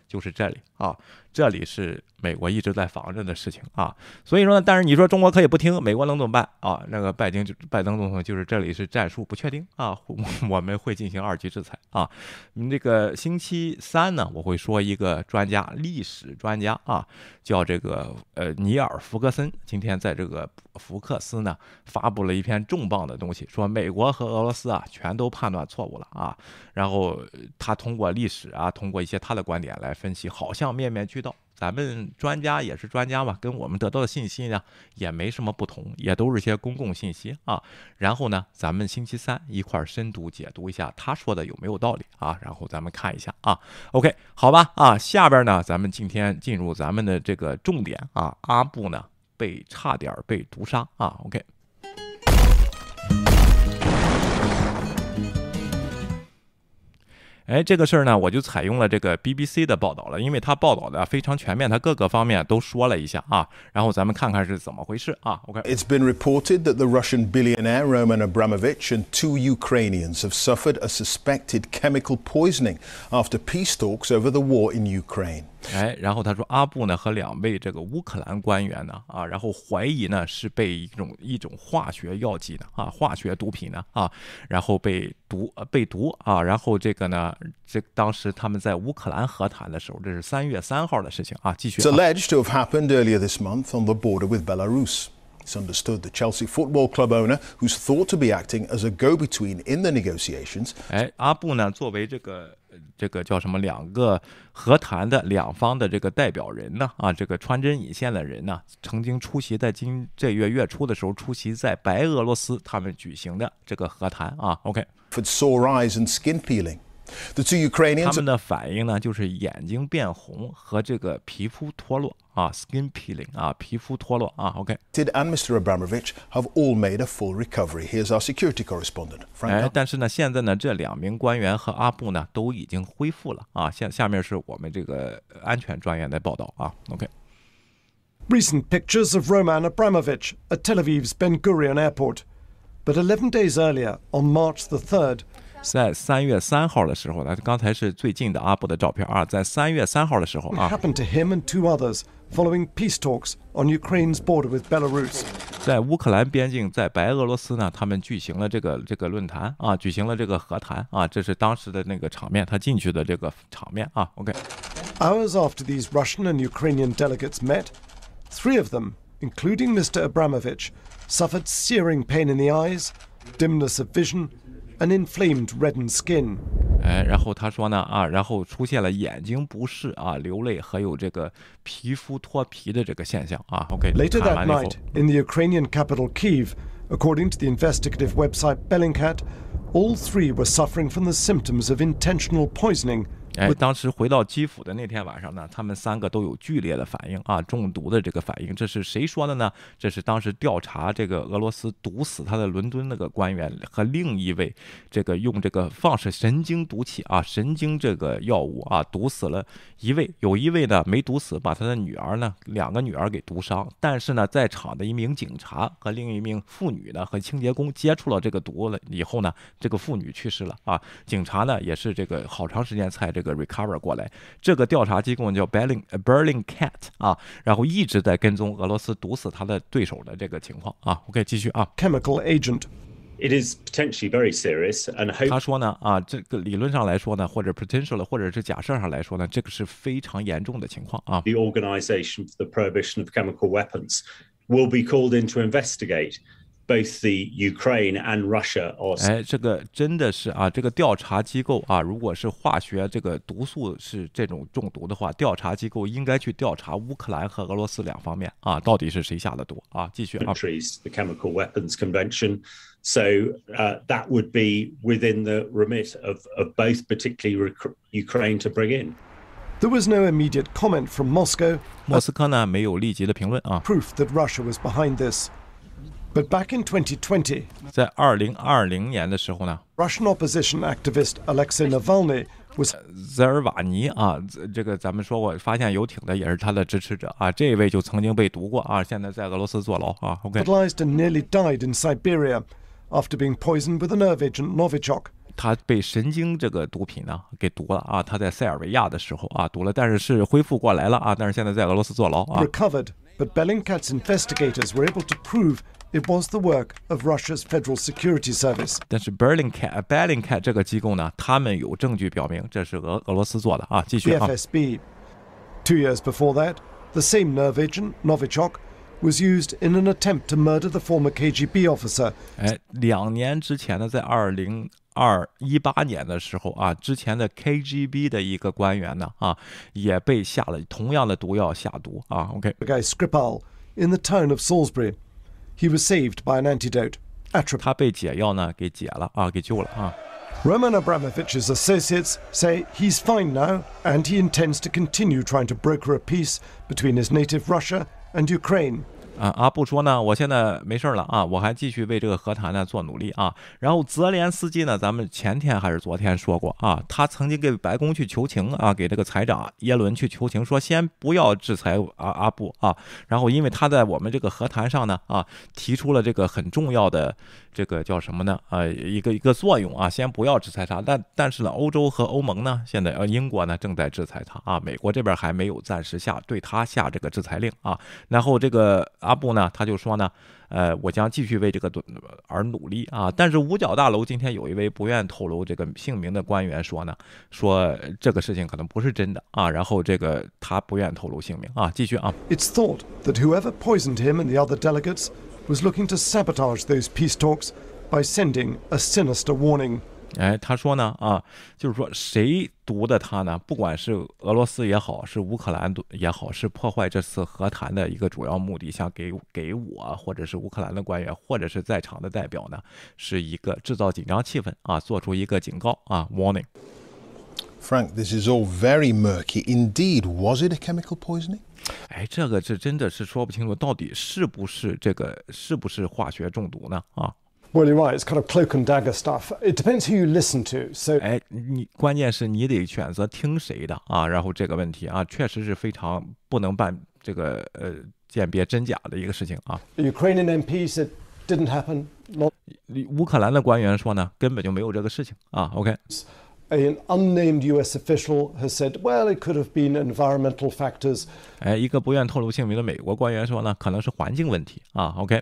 就是这里啊，这里是美国一直在防着的事情啊。所以说呢，但是你说中国可以不听，美国能怎么办啊？那个拜登就拜登总统就是这里是战术不确定啊，我们会进行二级制裁啊。那个星期三呢，我会说一个专家，历史专家啊，叫这个呃尼尔福格森，今天在这个福克斯呢发布了一篇重磅的东西，说美国和俄罗斯啊全都判断错误了啊，然后他。通过历史啊，通过一些他的观点来分析，好像面面俱。咱们专家也是专家嘛，跟我们得到的信息呢也没什么不同，也都是些公共信息啊。然后呢，咱们星期三一块儿深度解读一下他说的有没有道理啊。然后咱们看一下啊。OK，好吧啊，下边呢，咱们今天进入咱们的这个重点啊。阿布呢被差点被毒杀啊。OK。哎，这个事儿呢，我就采用了这个 BBC 的报道了，因为他报道的非常全面，他各个方面都说了一下啊。然后咱们看看是怎么回事啊。OK。It's been reported that the Russian billionaire Roman Abramovich and two Ukrainians have suffered a suspected chemical poisoning after peace talks over the war in Ukraine. 哎，然后他说阿布呢和两位这个乌克兰官员呢啊，然后怀疑呢是被一种一种化学药剂的啊，化学毒品呢啊，然后被毒被毒啊，然后这个呢，这当时他们在乌克兰和谈的时候，这是三月三号的事情啊，继续。It's alleged to have happened earlier this month on the border with Belarus. It's understood the Chelsea Football Club owner, who's thought to be acting as a go-between in the negotiations. 哎，阿布呢，作为这个这个叫什么两个和谈的两方的这个代表人呢？啊，这个穿针引线的人呢，曾经出席在今这月月初的时候出席在白俄罗斯他们举行的这个和谈啊。OK。For sore eyes and skin peeling. The two 他 Ukrainians 们的反应呢，就是眼睛变红和这个皮肤脱落啊，skin peeling 啊，皮肤脱落啊。OK， and Mr. Abramovich have all made a full recovery. Here's our security correspondent, Frank. 哎 Dunn.，但是呢，现在呢，这两名官员和阿布呢都已经恢复了啊。下下面是我们这个安全专员的报道啊。OK， Recent pictures of Roman Abramovich at Tel Aviv's Ben Gurion airport. But 11 days earlier, on March the 3rd, 在三月三号的时候呢，刚才是最近的阿布的照片啊，在三月三号的时候 it 啊， happened to him and two others following peace talks on Ukraine's border with Belarus. 在乌克兰边境，在白俄罗斯呢，他们举行了这个这个论坛啊，举行了这个和谈啊，这是当时的那个场面，他进去的这个场面啊。OK， Hours after these Russian and Ukrainian delegates met, three of them, including Mr. Abramovich, suffered searing pain in the eyes, dimness of vision, and inflamed reddened skin. 哎，然后他说呢啊，然后出现了眼睛不适啊、流泪，还有这个皮肤脱皮的这个现象啊。OK， Later 看 that 完了以后 night, in the Ukrainian capital Kiev, according to the investigative website Bellingcat, all three were suffering from the symptoms of intentional poisoning 哎，当时回到基辅的那天晚上呢，他们三个都有剧烈的反应啊，中毒的这个反应，这是谁说的呢？这是当时调查这个俄罗斯毒死他的伦敦那个官员和另一位这个用这个放射神经毒气啊，神经这个药物啊，毒死了一位，有一位呢没毒死，把他的女儿呢两个女儿给毒伤，但是呢，在场的一名警察和另一名妇女呢和清洁工接触了这个毒了以后呢，这个妇女去世了啊，警察呢也是这个好长时间才这个 recover 过来。这个调查机构叫 Berlin Berlin Cat 啊，然后一直在跟踪俄罗斯毒死他的对手的这个情况啊。OK，继续啊。chemical agent. It is potentially very serious, and 他说呢，啊，这个理论上来说呢，或者 potential 或者是假设上来说呢，这个是非常严重的情况啊。The Organization for the Prohibition of Chemical Weapons will be called in to investigate. Both the Ukraine and Russia are 哎，这个真的是啊，这个调查机构啊，如果是化学这个毒素是这种中毒的话，调查机构应该去调查乌克兰和俄罗斯两方面啊，到底是谁下的毒啊？继续啊。 countries, the Chemical Weapons Convention. So uh, that would be within the remit of, of both, particularly rec- Ukraine, to bring in. There was no immediate comment from Moscow, 莫斯科呢没有立即的评论啊， proof that Russia was behind this. But back in 2020, 在二零二零年的时候呢， Russian opposition activist Alexei Navalny was 泽尔瓦尼啊，这这个咱们说过，发现游艇的也是他的支持者啊，这位就曾经被毒过啊，现在在俄罗斯坐牢啊。OK， hospitalized and nearly died in Siberia after being poisoned with a nerve agent Novichok. 他被神经这个毒品呢给毒了啊，他在塞尔维亚的时候啊毒了，但是是恢复过来了啊，但是现在在俄罗斯坐牢啊。 recovered, but Bellingcat's investigators were able to prove it was the work of Russia's Federal Security Service. 但是 Berlingcat Bellingcat 这个机构呢，他们有证据表明这是俄俄罗斯做的啊。继续 the 啊， FSB. Two years before that, the same nerve agent, Novichok, was used in an attempt to murder the former KGB officer 哎，两年之前呢，在二零二一八年的时候啊，之前的 KGB 的一个官员呢啊，也被下了同样的毒药下毒啊。OK， Sergei Skripal in the town of Salisbury. He was saved by an antidote, atropine. 他被解药呢给解了啊，给救了啊。 Roman Abramovich's associates say he's fine now and he intends to continue trying to broker a peace between his native Russia and Ukraine. 啊，阿布说呢，我现在没事儿了啊，我还继续为这个和谈呢做努力啊。然后泽连斯基呢，咱们前天还是昨天说过啊，他曾经给白宫去求情啊，给这个财长耶伦去求情，说先不要制裁阿阿布啊。然后因为他在我们这个和谈上呢啊，提出了这个很重要的这个叫什么呢？呃，一个一个作用啊，先不要制裁他。但但是呢，欧洲和欧盟呢，现在呃英国呢正在制裁他啊，美国这边还没有暂时下对他下这个制裁令啊。然后这个阿布呢，他就说呢，呃，我将继续为这个而努力啊。但是五角大楼今天有一位不愿透露这个姓名的官员说呢，说这个事情可能不是真的啊。然后这个他不愿透露姓名啊，继续啊。It's thought that whoever poisoned him and the other delegates was looking to sabotage those peace talks by sending a sinister warning. 哎，他说呢，啊，就是说谁毒的他呢？不管是俄罗斯也好，是乌克兰毒也好，是破坏这次和谈的一个主要目的，想给给我或者是乌克兰的官员，或者是在场的代表呢，是一个制造紧张气氛啊，做出一个警告啊，warning。 Frank, this is all very murky. Indeed, was it a chemical poisoning? 哎，这个是真的是说不清楚，到底是不是这个是不是化学中毒呢？啊，Well, you're right. It's kind of cloak and dagger stuff. It depends who you listen to. So 哎，你关键是你得选择听谁的啊。然后这个问题啊，确实是非常不能办这个呃鉴别真假的一个事情啊。Ukrainian MP said didn't happen. 乌克兰的官员说呢，根本就没有这个事情啊。OK，an unnamed US official has said, well, it could have been environmental factors. 哎，一个不愿透露姓名的美国官员说呢，可能是环境问题啊。OK，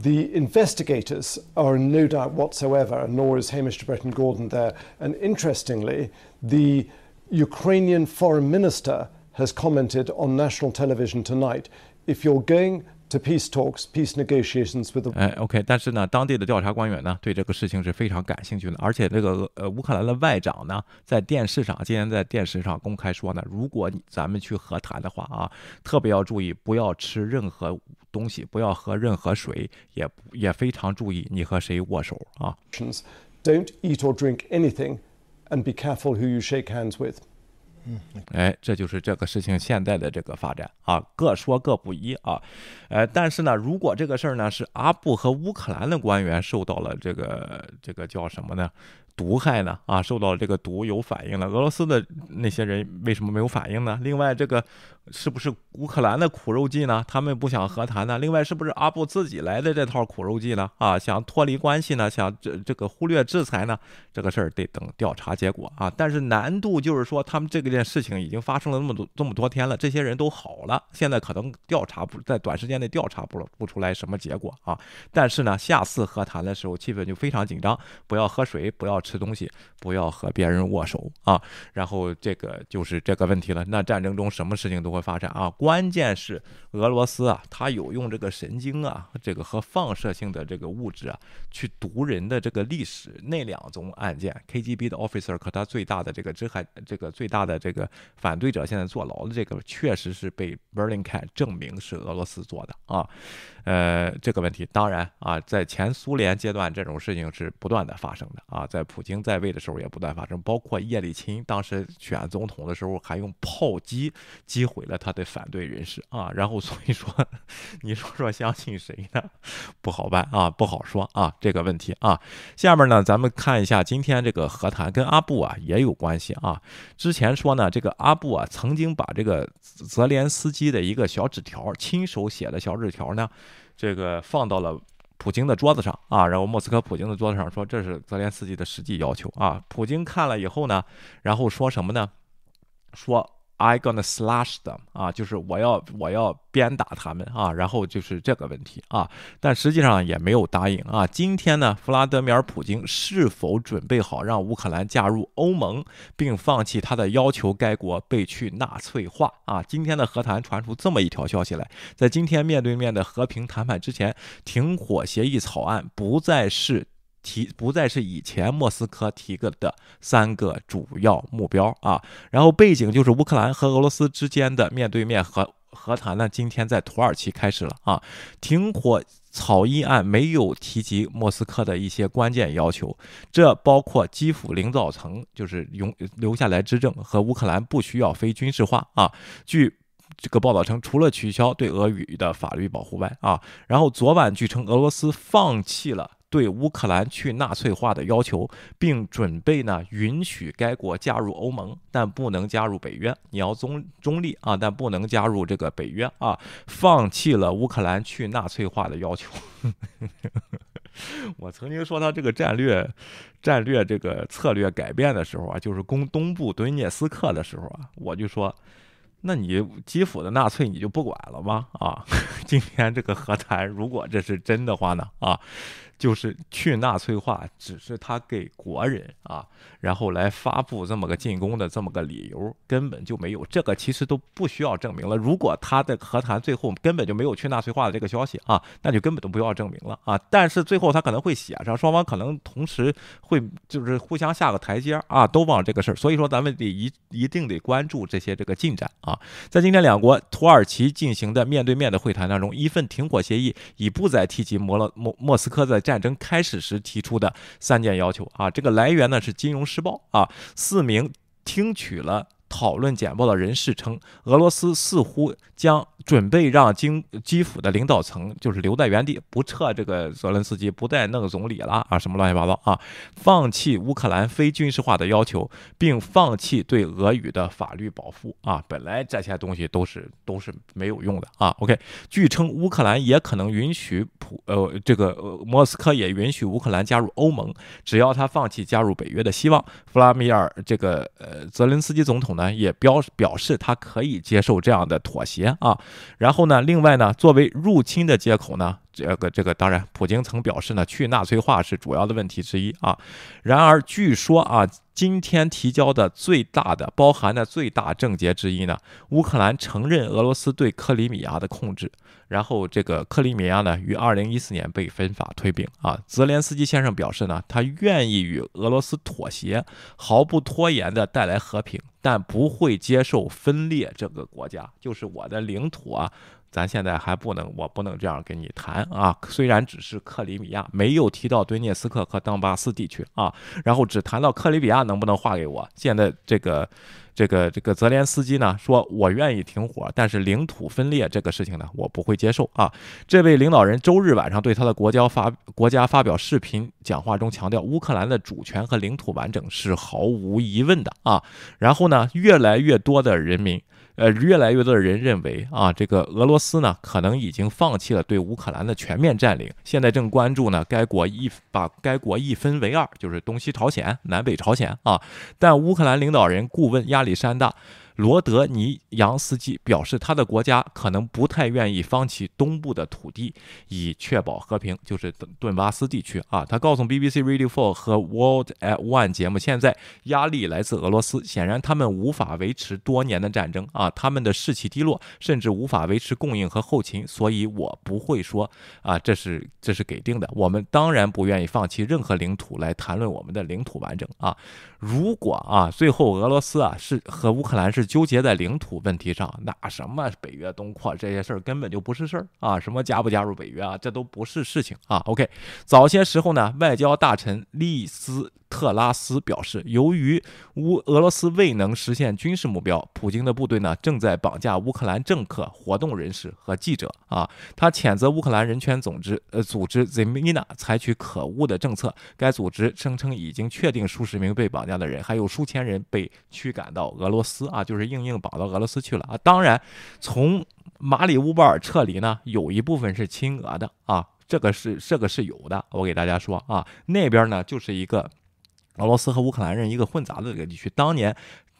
The investigators are in no doubt whatsoever, nor is Hamish de Breton Gordon there. And interestingly, the Ukrainian foreign minister has commented on national television tonight if you're going to peace talks, peace negotiations with the 哎，OK，但是呢，当地的调查官员呢，对这个事情是非常感兴趣的，而且这个呃乌克兰的外长呢，在电视上今天在电视上公开说呢，如果你咱们去和谈的话啊，特别要注意不要吃任何东西，不要喝任何水，也也非常注意你和谁握手啊。Don't eat or drink anything and be careful who you shake hands with. 嗯哎，这就是这个事情现在的这个发展啊，各说各不一啊，呃，但是呢，如果这个事儿呢是阿布和乌克兰的官员受到了这个这个叫什么呢？毒害呢？啊，受到这个毒有反应了。俄罗斯的那些人为什么没有反应呢？另外，这个是不是乌克兰的苦肉计呢？他们不想和谈呢？另外，是不是阿布自己来的这套苦肉计呢？啊，想脱离关系呢？想这这个忽略制裁呢？这个事儿得等调查结果啊。但是难度就是说，他们这个件事情已经发生了那么多这么多天了，这些人都好了，现在可能调查不在短时间内调查不不出来什么结果啊。但是呢，下次和谈的时候气氛就非常紧张，不要喝水，不要吃东西，不要和别人握手啊。然后这个就是这个问题了。那战争中什么事情都会发展啊，关键是俄罗斯啊，它有用这个神经啊，这个和放射性的这个物质啊，去毒人的这个历史。那两宗案件，KGB 的 officer 和他最大的这个支害，这个最大的这个反对者现在坐牢的这个，确实是被 Berlingcat 证明是俄罗斯做的啊。呃，这个问题当然啊，在前苏联阶段这种事情是不断的发生的啊，在普京在位的时候也不断发生，包括叶利钦当时选总统的时候还用炮击击毁给了他的反对人士啊，然后所以说，你说说相信谁呢？不好办啊，不好说啊，这个问题啊。下面呢，咱们看一下今天这个和谈跟阿布啊也有关系啊。之前说呢，这个阿布啊曾经把这个泽连斯基的一个小纸条，亲手写的小纸条呢。这个放到了普京的桌子上啊，然后莫斯科普京的桌子上说这是泽连斯基的实际要求啊。普京看了以后呢，然后说什么呢？说 I gonna slash them 啊，就是我要我要鞭打他们啊，然后就是这个问题啊，但实际上也没有答应啊。今天呢，弗拉德米尔·普京是否准备好让乌克兰加入欧盟，并放弃他的要求该国被去纳粹化啊？今天的和谈传出这么一条消息来，在今天面对面的和平谈判之前，停火协议草案不再是。提不再是以前莫斯科提个的三个主要目标啊，然后背景就是乌克兰和俄罗斯之间的面对面和和谈呢，今天在土耳其开始了啊。停火草议案没有提及莫斯科的一些关键要求，这包括基辅领导层就是永留下来执政和乌克兰不需要非军事化啊。据这个报道称，除了取消对俄语的法律保护外啊，然后昨晚据称俄罗斯放弃了。对乌克兰去纳粹化的要求，并准备呢允许该国加入欧盟，但不能加入北约。你要中中立啊，但不能加入这个北约啊。放弃了乌克兰去纳粹化的要求。我曾经说他这个战略战略这个策略改变的时候啊，就是攻东部顿涅斯克的时候啊，我就说。那你基辅的纳粹你就不管了吗？啊，今天这个和谈，如果这是真的话呢？啊，就是去纳粹化，只是他给国人啊，然后来发布这么个进攻的这么个理由，根本就没有这个，其实都不需要证明了。如果他的和谈最后根本就没有去纳粹化的这个消息啊，那就根本都不要证明了啊。但是最后他可能会写上，双方可能同时会就是互相下个台阶啊，都忘了这个事儿。所以说咱们得一一定得关注这些这个进展啊。在今天两国土耳其进行的面对面的会谈当中，一份停火协议已不再提及摩洛莫莫斯科在战战争开始时提出的三件要求啊。这个来源呢是《金融时报》啊，四名听取了。讨论简报的人士称，俄罗斯似乎将准备让基基辅的领导层就是留在原地，不撤这个泽连斯基，不再弄总理了啊，什么乱七八糟啊，放弃乌克兰非军事化的要求，并放弃对俄语的法律保护啊。本来这些东西都是都是没有用的啊。OK，据称乌克兰也可能允许普呃这个莫斯科也允许乌克兰加入欧盟，只要他放弃加入北约的希望。弗拉米尔这个呃泽连斯基总统呢？也表表示他可以接受这样的妥协啊，然后呢，另外呢，作为入侵的接口呢，这个这个当然，普京曾表示呢，去纳粹化是主要的问题之一啊。然而，据说啊，今天提交的最大的包含的最大症结之一呢，乌克兰承认俄罗斯对克里米亚的控制。然后这个克里米亚呢，于二零一四年被分法吞并啊。泽连斯基先生表示呢，他愿意与俄罗斯妥协，毫不拖延的带来和平，但不会接受分裂这个国家，就是我的领土啊。咱现在还不能，我不能这样跟你谈啊。虽然只是克里米亚，没有提到顿涅斯克和当巴斯地区啊，然后只谈到克里米亚能不能划给我。现在这个这个这个泽连斯基呢，说我愿意停火，但是领土分裂这个事情呢，我不会接受啊。这位领导人周日晚上对他的国家发国家发表视频讲话中强调，乌克兰的主权和领土完整是毫无疑问的啊。然后呢，越来越多的人民。呃，越来越多的人认为啊，这个俄罗斯呢，可能已经放弃了对乌克兰的全面占领，现在正关注呢，该国一把该国一分为二，就是东西朝鲜、南北朝鲜啊。但乌克兰领导人顾问亚历山大。罗德尼扬斯基表示，他的国家可能不太愿意放弃东部的土地，以确保和平，就是顿顿巴斯地区啊。他告诉 BBC Radio Four 和 World at One 节目，现在压力来自俄罗斯，显然他们无法维持多年的战争啊，他们的士气低落，甚至无法维持供应和后勤。所以我不会说啊，这是这是给定的。我们当然不愿意放弃任何领土来谈论我们的领土完整啊。如果啊，最后俄罗斯啊是和乌克兰是纠结在领土问题上，那什么北约东扩这些事儿根本就不是事儿啊，什么加不加入北约啊，这都不是事情啊。OK，早些时候呢，外交大臣利斯。特拉斯表示，由于乌俄罗斯未能实现军事目标，普京的部队呢正在绑架乌克兰政客、活动人士和记者啊。他谴责乌克兰人权组织呃组织 Zemina 采取可恶的政策。该组织声称已经确定数十名被绑架的人，还有数千人被驱赶到俄罗斯啊，就就是硬硬绑到俄罗斯去了啊。当然，从马里乌波尔撤离呢，有一部分是亲俄的啊，这个是这个是有的。我给大家说啊，那边呢就是一个。俄罗斯和乌克兰人一个混杂的这个地区，当年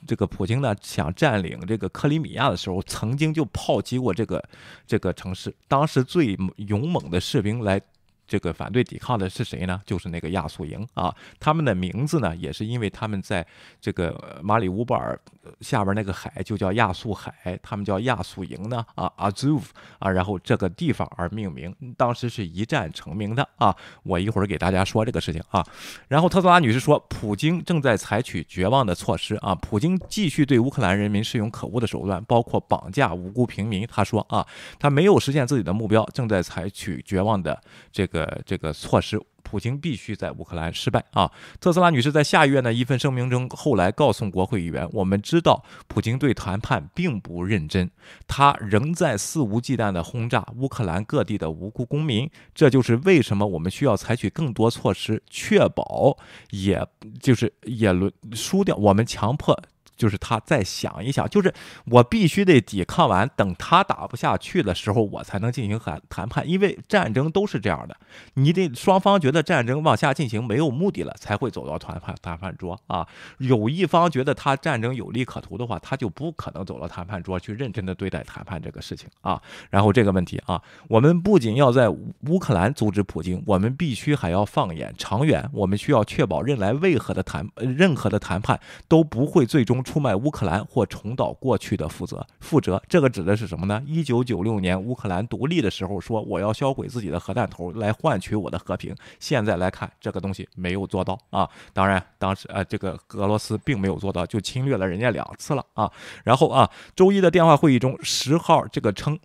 这个普京呢想占领这个克里米亚的时候，曾经就炮击过这个这个城市，当时最勇猛的士兵来。这个反对抵抗的是谁呢？就是那个亚速营啊，他们的名字呢，也是因为他们在这个马里乌波尔下边那个海就叫亚速海，他们叫亚速营呢啊，Azov 啊，然后这个地方而命名，当时是一战成名的啊。我一会儿给大家说这个事情啊。然后特斯拉女士说，普京正在采取绝望的措施啊，普京继续对乌克兰人民使用可恶的手段，包括绑架无辜平民。他说啊，他没有实现自己的目标，正在采取绝望的这。个个这个措施，普京必须在乌克兰失败啊！特斯拉女士在下月呢一份声明中，后来告诉国会议员，我们知道普京对谈判并不认真，他仍在肆无忌惮地轰炸乌克兰各地的无辜公民，这就是为什么我们需要采取更多措施，确保也就是也轮输掉，我们强迫。就是他再想一想，就是我必须得抵抗完，等他打不下去的时候，我才能进行谈谈判。因为战争都是这样的，你得双方觉得战争往下进行没有目的了，才会走到谈判谈判桌啊。有一方觉得他战争有利可图的话，他就不可能走到谈判桌去认真的对待谈判这个事情啊。然后这个问题啊，我们不仅要在乌克兰阻止普京，我们必须还要放眼长远，我们需要确保任来为何的谈任何的谈判都不会最终。出卖乌克兰或重蹈过去的覆辙，覆辙这个指的是什么呢？一九九六年乌克兰独立的时候，说我要销毁自己的核弹头来换取我的和平。现在来看，这个东西没有做到啊。当然，当时啊，这个俄罗斯并没有做到，就侵略了人家两次了啊。然后啊，周一的电话会议中，十号这个称。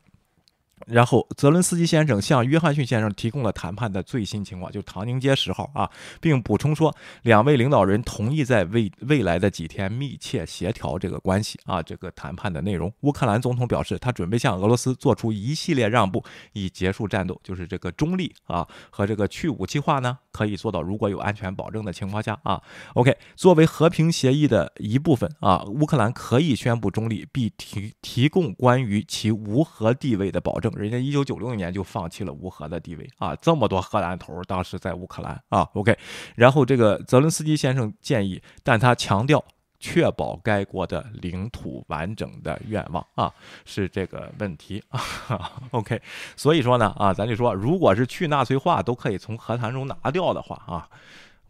然后泽伦斯基先生向约翰逊先生提供了谈判的最新情况，就唐宁街十号啊，并补充说，两位领导人同意在未未来的几天密切协调这个关系啊，这个谈判的内容。乌克兰总统表示，他准备向俄罗斯做出一系列让步，以结束战斗，就是这个中立啊和这个去武器化呢，可以做到，如果有安全保证的情况下啊。OK，作为和平协议的一部分啊，乌克兰可以宣布中立，并提提供关于其无核地位的保证。人家一九九六年就放弃了无核的地位啊，这么多荷兰头当时在乌克兰啊。OK，然后这个泽伦斯基先生建议，但他强调确保该国的领土完整的愿望啊，是这个问题啊。OK，所以说呢啊，咱就说，如果是去纳粹化都可以从和谈中拿掉的话啊。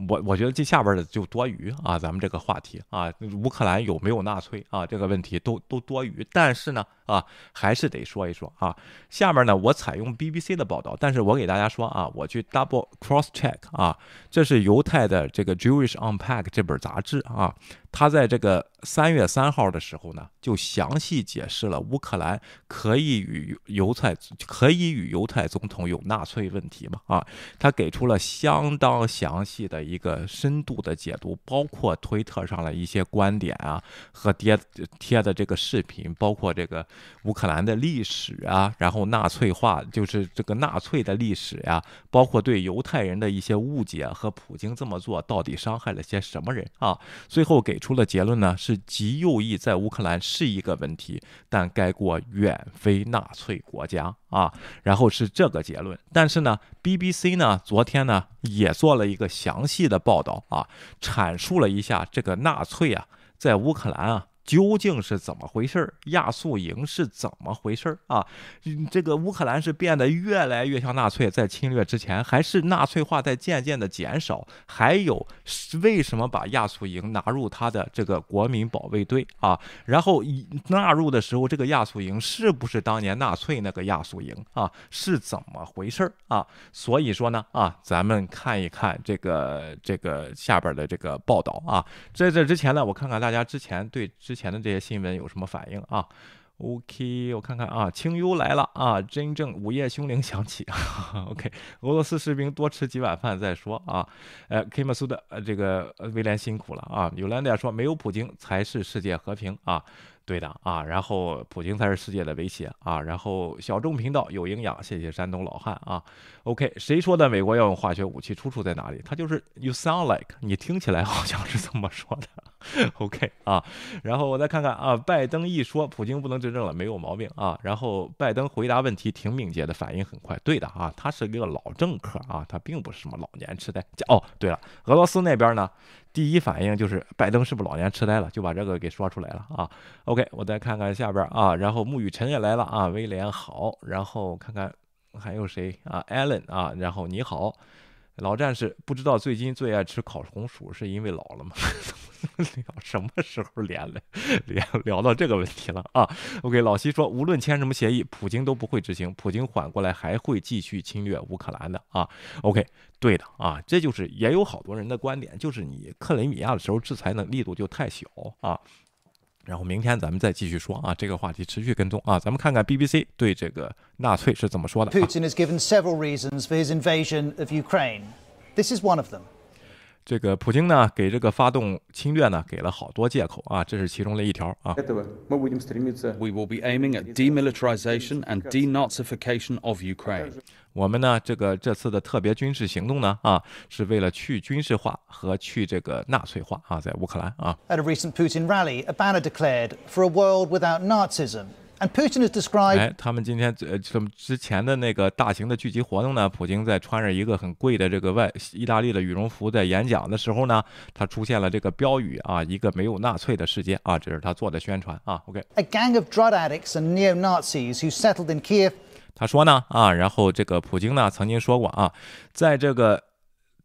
我我觉得这下边的就多余啊，咱们这个话题啊，乌克兰有没有纳粹啊，这个问题都都多余。但是呢啊，还是得说一说啊。下面呢，我采用 BBC 的报道，但是我给大家说啊，我去 double cross check 啊，这是犹太的这个 Jewish Unpack 这本杂志啊。他在这个三月三号的时候呢，就详细解释了乌克兰可以与犹太可以与犹太总统有纳粹问题吗？啊，他给出了相当详细的一个深度的解读，包括推特上的一些观点啊，和贴贴的这个视频，包括这个乌克兰的历史啊，然后纳粹化就是这个纳粹的历史呀，包括对犹太人的一些误解和普京这么做到底伤害了些什么人啊？最后给。出了结论呢，是极右翼在乌克兰是一个问题，但该国远非纳粹国家啊。然后是这个结论，但是呢，BBC 呢昨天呢也做了一个详细的报道啊，阐述了一下这个纳粹啊在乌克兰啊。究竟是怎么回事儿？亚速营是怎么回事儿啊？这个乌克兰是变得越来越像纳粹，在侵略之前，还是纳粹化在渐渐的减少？还有为什么把亚速营纳入他的这个国民保卫队啊？然后纳入的时候，这个亚速营是不是当年纳粹那个亚速营啊？是怎么回事儿啊？所以说呢啊，咱们看一看这个这个下边的这个报道啊。在这之前呢，我看看大家之前对之。前的这些新闻有什么反应啊？OK，我看看啊，清幽来了啊，真正午夜凶铃响起。OK，俄罗斯士兵多吃几碗饭再说啊。呃，kima 苏的呃这个威廉辛苦了啊。有两点说没有普京才是世界和平啊。对的啊，然后普京才是世界的威胁啊，然后小众频道有营养，谢谢山东老汉啊。OK，谁说的美国要用化学武器？出处在哪里？他就是 You sound like，你听起来好像是这么说的。OK 啊，然后我再看看啊，拜登一说普京不能执政了，没有毛病啊。然后拜登回答问题挺敏捷的，反应很快。对的啊，他是一个老政客啊，他并不是什么老年痴呆。哦，对了，俄罗斯那边呢？第一反应就是拜登是不是老年痴呆了，就把这个给说出来了啊。OK，我再看看下边啊，然后沐雨辰也来了啊，威廉好，然后看看还有谁啊，Allen 啊，然后你好。老战士不知道最近最爱吃烤红薯是因为老了吗？聊什么时候连了，连聊到这个问题了啊？OK，老西说无论签什么协议，普京都不会执行，普京缓过来还会继续侵略乌克兰的啊。OK，对的啊，这就是也有好多人的观点，就是你克雷米亚的时候制裁的力度就太小啊。然后明天咱们再继续说啊，这个话题持续跟踪啊，咱们看看 BBC 对这个纳粹是怎么说的。Putin has given several reasons for his invasion of Ukraine. This is one of them. 这个普京呢，给这个发动侵略呢，给了好多借口啊，这是其中的一条啊。We will be aiming at demilitarization and denazification of Ukraine. 我们呢，这个这次的特别军事行动呢，啊，是为了去军事化和去这个纳粹化啊，在乌克兰啊。At a recent Putin rally, a banner declared for a world without Nazism. And Putin has described. 哎，他们今天呃，什么之前的那个大型的聚集活动呢？普京在穿着一个很贵的这个外意大利的羽绒服在演讲的时候呢，他出现了这个标语啊，一个没有纳粹的世界啊，这是他做的宣传啊。OK。A gang of drug addicts and neo-Nazis who settled in Kiev 他说呢啊，然后这个普京呢曾经说过啊，在这个，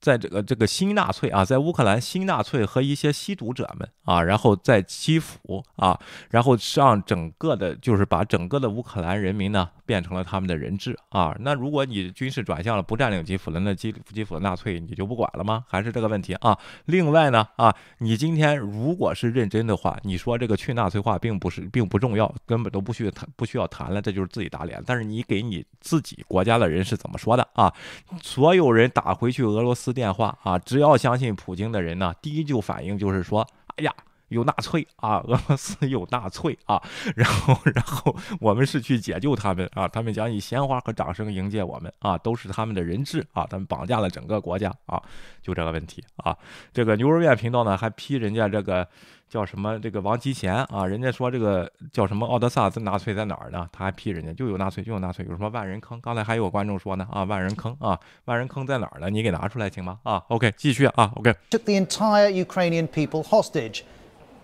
在这个这个新纳粹啊，在乌克兰新纳粹和一些吸毒者们啊，然后在基辅啊，然后让整个的，就是把整个的乌克兰人民呢变成了他们的人质啊。那如果你军事转向了，不占领基辅了，那基基辅的纳粹你就不管了吗？还是这个问题啊？另外呢啊，你今天如果是认真的话，你说这个去纳粹化并不是并不重要，根本都不需要谈不需要谈了，这就是自己打脸。但是你给你自己国家的人是怎么说的啊？所有人打回去俄罗斯电话啊，只要相信普京的人呢，第一就反应就是说，哎呀。有纳粹啊，俄罗斯有纳粹啊，然后，然后我们是去解救他们啊，他们将以鲜花和掌声迎接我们啊，都是他们的人质啊，他们绑架了整个国家啊，就这个问题啊。这个牛肉面频道呢还批人家这个叫什么这个王吉贤啊，人家说这个叫什么奥德萨在纳粹在哪儿呢？他还批人家就有纳粹就有纳粹，有什么万人坑？刚才还有观众说呢啊，万人坑啊，万人坑在哪儿呢？你给拿出来行吗？啊，OK，继续啊，OK。Took the entire Ukrainian people hostage.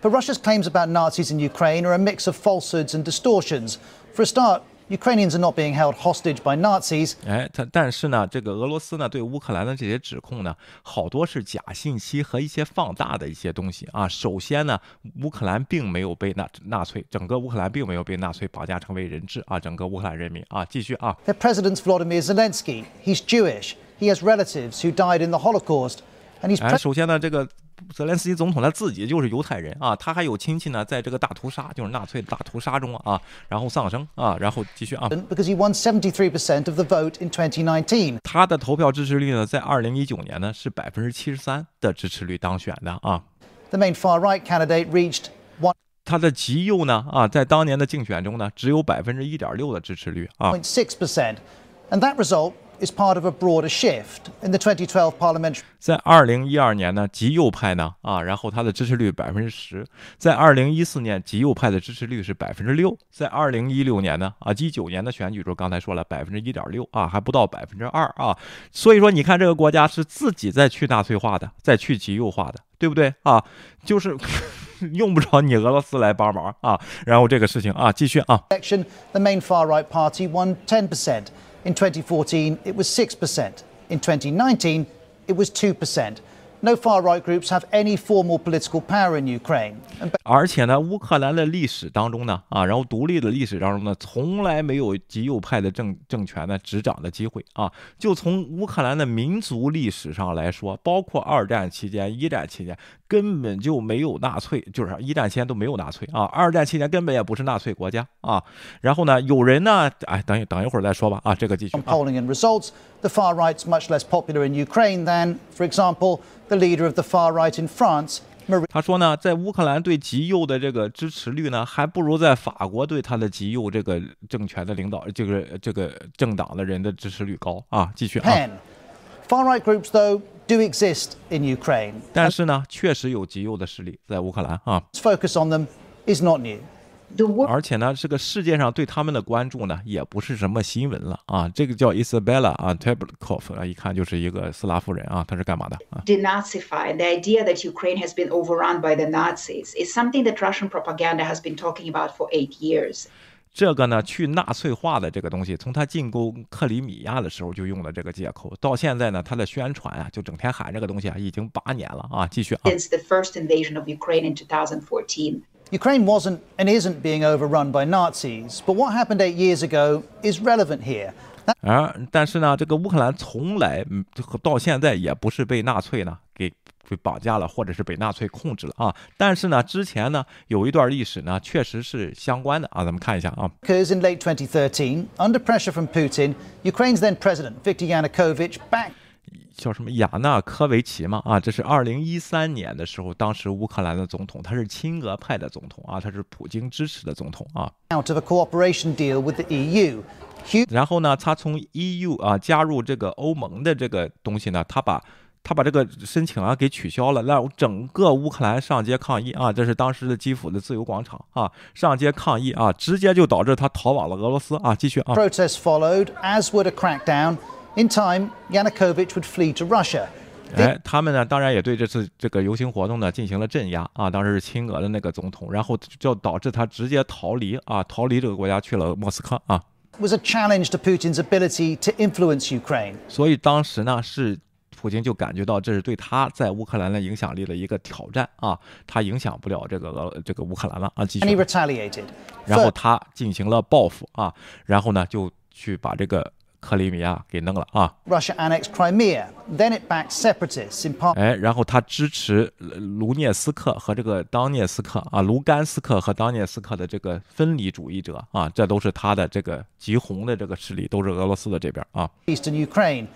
But Russia's claims about Nazis in Ukraine are a mix of falsehoods and distortions. For a start, Ukrainians are not being held hostage by Nazis. 哎，但但是呢，这个俄罗斯呢对乌克兰的这些指控呢，好多是假信息和一些放大的一些东西啊。首先呢，乌克兰并没有被纳纳粹，整个乌克兰并没有被纳粹绑架成为人质啊，整个乌克兰人民啊，继续啊。Their president's Vladimir Zelensky. He's Jewish. He has relatives who died in the Holocaust, and he's. 哎，首先呢，这个。 泽连斯基总统他自己就是犹太人啊，他还有亲戚呢，在这个大屠杀，就是纳粹大屠杀中啊，然后丧生啊，然后继续啊。Because he won seventy three percent of the vote in twenty nineteen。他的投票支持率呢，在二零一九年呢是百分之七十三的支持率当选的啊。The main far right candidate reached one。他的极右呢啊，在当年的竞选中呢，只有百分之一点六的支持率啊。Point six percent, and that result. Is part of a broader shift in the 2012 parliamentary. 在二零一二年呢，极右派呢啊，然后它的支持率百分之十；在二零一四年，极右派的支持率是百分之六；在二零一六年呢啊，一九年的选举中，刚才说了百分之一点六啊，还不到百分之二啊。所以说，你看这个国家是自己在去纳粹化的，在去极右化的，对不对啊？就是 用不着你俄罗斯来帮忙啊。然后这个事情啊，继续啊。Election, the main far right party won ten percent. In 2014, it was 6%. In 2019, it was 2%. No far right groups have any formal political power in Ukraine. 而且呢，乌克兰的历史当中呢，啊，然后独立的历史当中呢，从来没有极右派的政政权呢执掌的机会啊。就从乌克兰的民族历史上来说，包括二战期间、一战期间，根本就没有纳粹，就是一战期间都没有纳粹啊。二战期间根本也不是纳粹国家啊。然后呢，有人呢，哎，等一等一会儿再说吧啊，这个继续。Polling and results, the far right's much less popular in Ukraine than, for example. the leader of the far right in France. 他说呢，在乌克兰对极右的这个支持率呢，还不如在法国对他的极右这个政权的领导，这个这个政党的人的支持率高啊。继续啊。Far right groups though do exist in Ukraine. 但是呢，确实有极右的势力在乌克兰啊。Focus on them is not new. 而且呢，这个世界上对他们的关注呢，也不是什么新闻了啊。这个叫 Isabella 啊 t a b l k o v 啊，一看就是一个斯拉夫人啊，她是干嘛的啊？Denazify the idea that Ukraine has been overrun by the Nazis is something that Russian propaganda has been talking about for eight years. 这个呢，去纳粹化的这个东西，从他进攻克里米亚的时候就用了这个借口，到现在呢，他的宣传啊，就整天喊这个东西啊，已经八年了啊。继续啊。Since the first invasion of Ukraine in 2014. Ukraine wasn't and isn't being overrun by Nazis, but what happened eight years ago is relevant here. 啊，但是呢，这个乌克兰从来到现在也不是被纳粹呢给被绑架了，或者是被纳粹控制了啊。但是呢，之前呢有一段历史呢，确实是相关的啊。咱们看一下啊。Because in late 2013, under pressure from Putin, Ukraine's then president Viktor Yanukovych backed 叫什么亚纳科维奇嘛？啊，这是二零一三年的时候，当时乌克兰的总统，他是亲俄派的总统啊，他是普京支持的总统啊。Out of a cooperation deal with the EU，然后呢，他从 EU 啊加入这个欧盟的这个东西呢，他把他把这个申请啊给取消了，让整个乌克兰上街抗议啊，这是当时的基辅的自由广场啊，上街抗议啊，直接就导致他逃往了俄罗斯啊。继续啊。Protests followed, as would a crackdown. In time, Yanukovych would flee to Russia. 哎，他们呢，当然也对这次这个游行活动呢进行了镇压啊。当时是亲俄的那个总统，然后就导致他直接逃离啊，逃离这个国家去了莫斯科啊。Was a challenge to Putin's ability to influence Ukraine. 所以当时呢是普京就感觉到这是对他在乌克兰的影响力的一个挑战啊，他影响不了这个俄这个乌克兰了啊，继续 And he。retaliated. 然后他进行了报复啊，然后呢就去把这个克里米亚给弄了啊，Russia annexed Crimea. Then it backed separatists in part. 哎，然后他支持呃卢涅斯克和这个当涅斯克啊，卢甘斯克和当涅斯克的这个分离主义者啊，这都是他的这个极红的这个势力，都是俄罗斯的这边啊。eastern Ukraine.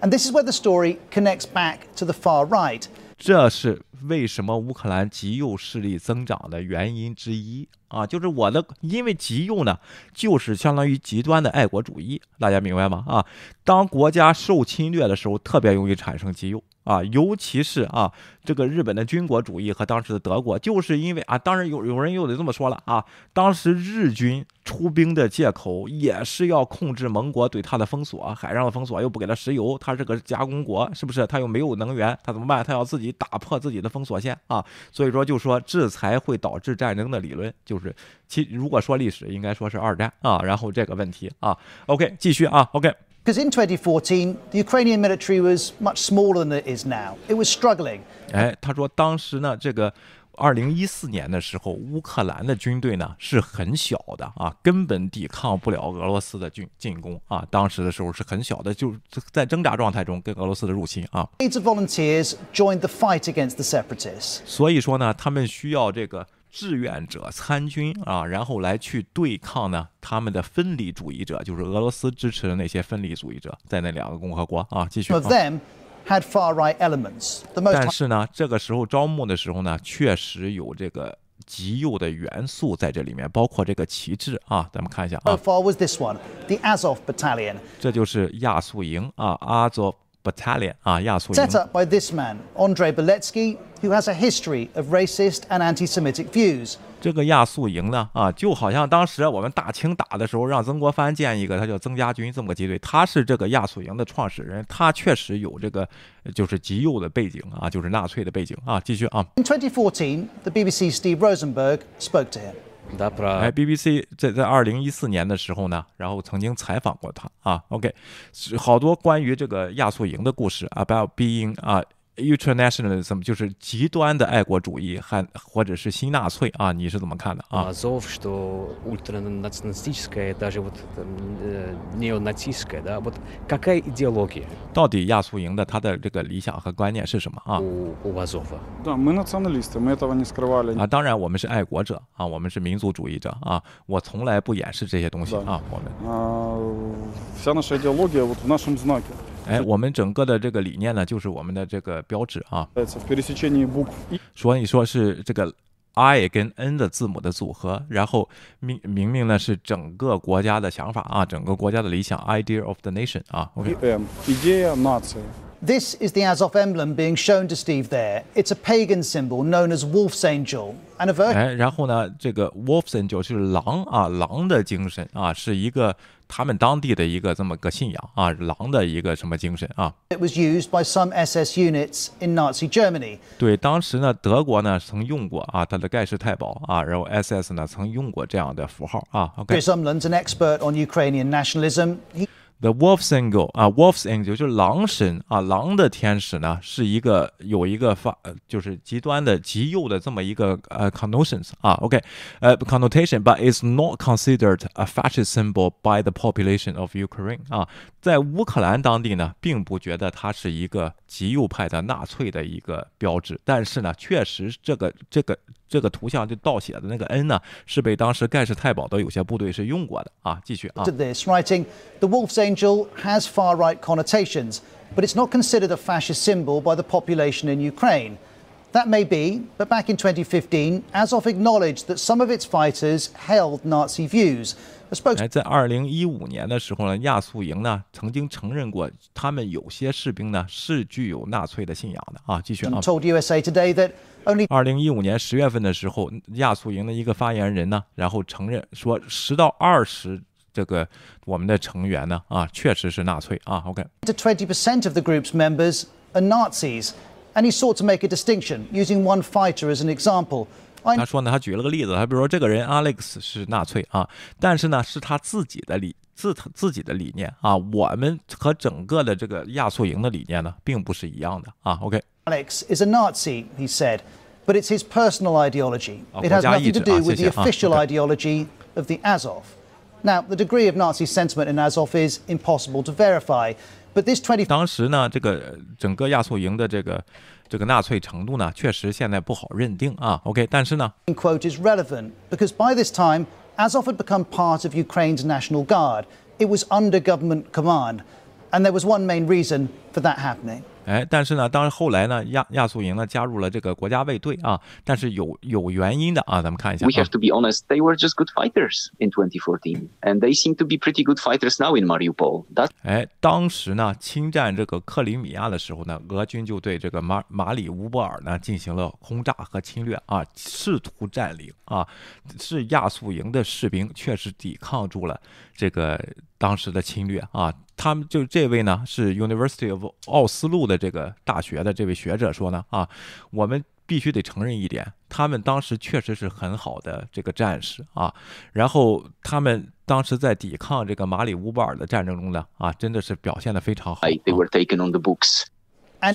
And this is where the story connects back to the far right. 这是为什么乌克兰极右势力增长的原因之一啊，就是我的，因为极右呢，就是相当于极端的爱国主义，大家明白吗？啊，当国家受侵略的时候，特别容易产生极右啊，尤其是啊，这个日本的军国主义和当时的德国，就是因为啊，当然有有人又得这么说了啊，当时日军出兵的借口也是要控制盟国对他的封锁，海上的封锁又不给他石油，他是个加工国，是不是？他又没有能源，他怎么办？他要自己打破自己的封锁线啊！所以说，就说制裁会导致战争的理论，就是其如果说历史，应该说是二战啊。然后这个问题啊，OK，继续啊，OK。Because in 2014, the Ukrainian military was much smaller than it is now. It was struggling. 哎，他说当时呢，这个二零一四年的时候，乌克兰的军队呢是很小的啊，根本抵抗不了俄罗斯的军进攻啊。当时的时候是很小的，就是在挣扎状态中跟俄罗斯的入侵啊。Millions of volunteers joined the fight against the separatists. 所以说呢，他们需要这个志愿者参军啊，然后来去对抗呢他们的分离主义者，就是俄罗斯支持的那些分离主义者，在那两个共和国啊。继续 of。them had far right elements. The most 但是呢，这个时候招募的时候呢，确实有这个极右的元素在这里面，包括这个旗帜啊。咱们看一下啊，far was this one, the Azov Battalion, 这就是亚速营啊，Azov Battalion 啊，亚速营 set。up by this man, Andrei Beletsky, who has a history of racist and anti Semitic views. 这个亚速营呢，啊，就好像当时我们大清打的时候，让曾国藩建一个，他叫曾家军这么个机队，他是这个亚速营的创始人，他确实有这个呃就是极右的背景啊，就是纳粹的背景啊。继续啊，In 2014, the BBC's Steve Rosenberg spoke to him. 哎，BBC 在在二零一四年的时候呢，然后曾经采访过他啊。OK，是好多关于这个亚速营的故事，about being 啊。ultranationalism 就是极端的爱国主义，还或者是新纳粹啊，你是怎么看的啊？ Азов, что ультранационалистическое, даже вот там, э, неонацистское, да, вот какая идеология 到底亚速营的它的这个理想和观念是什么啊？ у, у Азова? Да, мы националисты, мы этого не скрывали. 啊，当然我们是爱国者啊，我们是民族主义者啊，我从来不掩饰这些东西啊，我们。 А, вся наша идеология вот в нашем знаке. 哎，我们整个的这个理念呢，就是我们的这个标志啊。所以说是这个 I 跟 N 的字母的组合，然后明明明呢是整个国家的想法啊，整个国家的理想 idea of the nation 啊。OK。This is the Azov emblem being shown to Steve there. It's a pagan symbol known as Wolf's Angel. And a virgin. 哎，然后呢，这个 Wolf's Angel 是狼啊，狼的精神啊，是一个他们当地的一个这么个信仰啊，狼的一个什么精神啊？It was used by some SS units in Nazi Germany. 对，当时呢，德国呢曾用过啊，它的盖世太保啊，然后 SS 呢曾用过这样的符号啊。Okay. Umland's an expert on Ukrainian nationalism. He The Wolf's Angel 啊，Wolf's Angel 就是狼神啊，狼的天使呢是一个有一个发就是极端的极右的这么一个呃 connotations 啊，OK，呃 connotation，but it's not considered a fascist symbol by the population of Ukraine 啊，在乌克兰当地呢，并不觉得它是一个极右派的纳粹的一个标志，但是呢，确实这个这个这个图像就倒写的那个 N 呢，是被当时盖世太保的有些部队是用过的啊，继续啊 looked。at this, writing, The Wolf's Angel has far right connotations, but it's not considered a fascist symbol by the population in Ukraine. That may be, but back in 2015, Azov acknowledged that some of its fighters held Nazi views. 哎，在二零一五年的时候呢，亚速营呢曾经承认过，他们有些士兵呢是具有纳粹的信仰的啊。继续啊。told USA Today that only 二零一五年十月份的时候，亚速营的一个发言人呢，然后承认说，十到二十这个我们的成员呢，啊，确实是纳粹啊。OK。To twenty percent of the group's members are Nazis, and he sought to make a distinction, using one fighter as an example. 他说呢，他举了个例子，他比如说这个人 Alex 是纳粹啊，但是呢是他自己的理自自己的理念啊，我们和整个的这个亚速营的理念呢，并不是一样的啊。OK。Alex is a Nazi, he said, but it's his personal ideology. It has nothing to do with the official ideology of the Azov. Now, the degree of Nazi sentiment in Azov is impossible to verify. But this 20当时呢，这个整个亚速营的这个这个纳粹程度呢，确实现在不好认定啊。OK，但是呢，quote is relevant because by this time Azov had become part of Ukraine's National Guard. It was under government command, and there was one main reason for that happening. 哎，但是呢，当然后来呢，亚亚速营呢加入了这个国家卫队啊，但是有有原因的啊，咱们看一下。We have to be honest, they were just good fighters in 2014, and they seem to be pretty good fighters now in Mariupol. That 哎，当时呢，侵占这个克里米亚的时候呢，俄军就对这个马马里乌波尔呢进行了轰炸和侵略啊，试图占领啊，是亚速营的士兵确实抵抗住了这个当时的侵略啊。他们就这位呢，是 University of 奥斯陆的这个大学的这位学者说呢，啊，我们必须得承认一点，他们当时确实是很好的这个战士啊，然后他们当时在抵抗这个马里乌波尔的战争中呢，啊，真的是表现的非常好。They were taken on the books.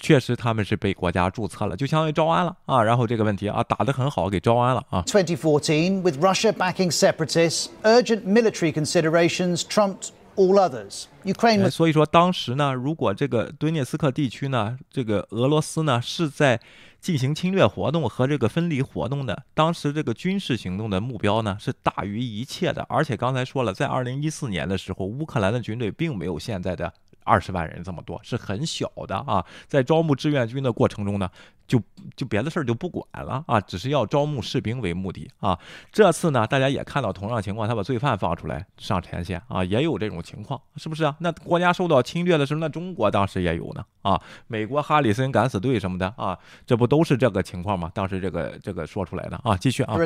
确实他们是被国家注册了，就相当于招安了啊。然后这个问题啊，打得很好，给招安了啊。2014, with Russia backing separatists, urgent military considerations trumped. All others. Ukraine 所以说当时呢，如果这个顿涅斯克地区呢，这个俄罗斯呢是在进行侵略活动和这个分离活动的，当时这个军事行动的目标呢是大于一切的。而且刚才说了，在二零一四年的时候，乌克兰的军队并没有现在的。二十万人这么多是很小的啊，在招募志愿军的过程中呢，就就别的事儿就不管了啊，只是要招募士兵为目的啊。这次呢，大家也看到同样情况，他把罪犯放出来上前线啊，也有这种情况，是不是啊？那国家受到侵略的时候，那中国当时也有呢啊，美国哈里森敢死队什么的啊，这不都是这个情况吗？当时这个这个说出来的啊，继续啊。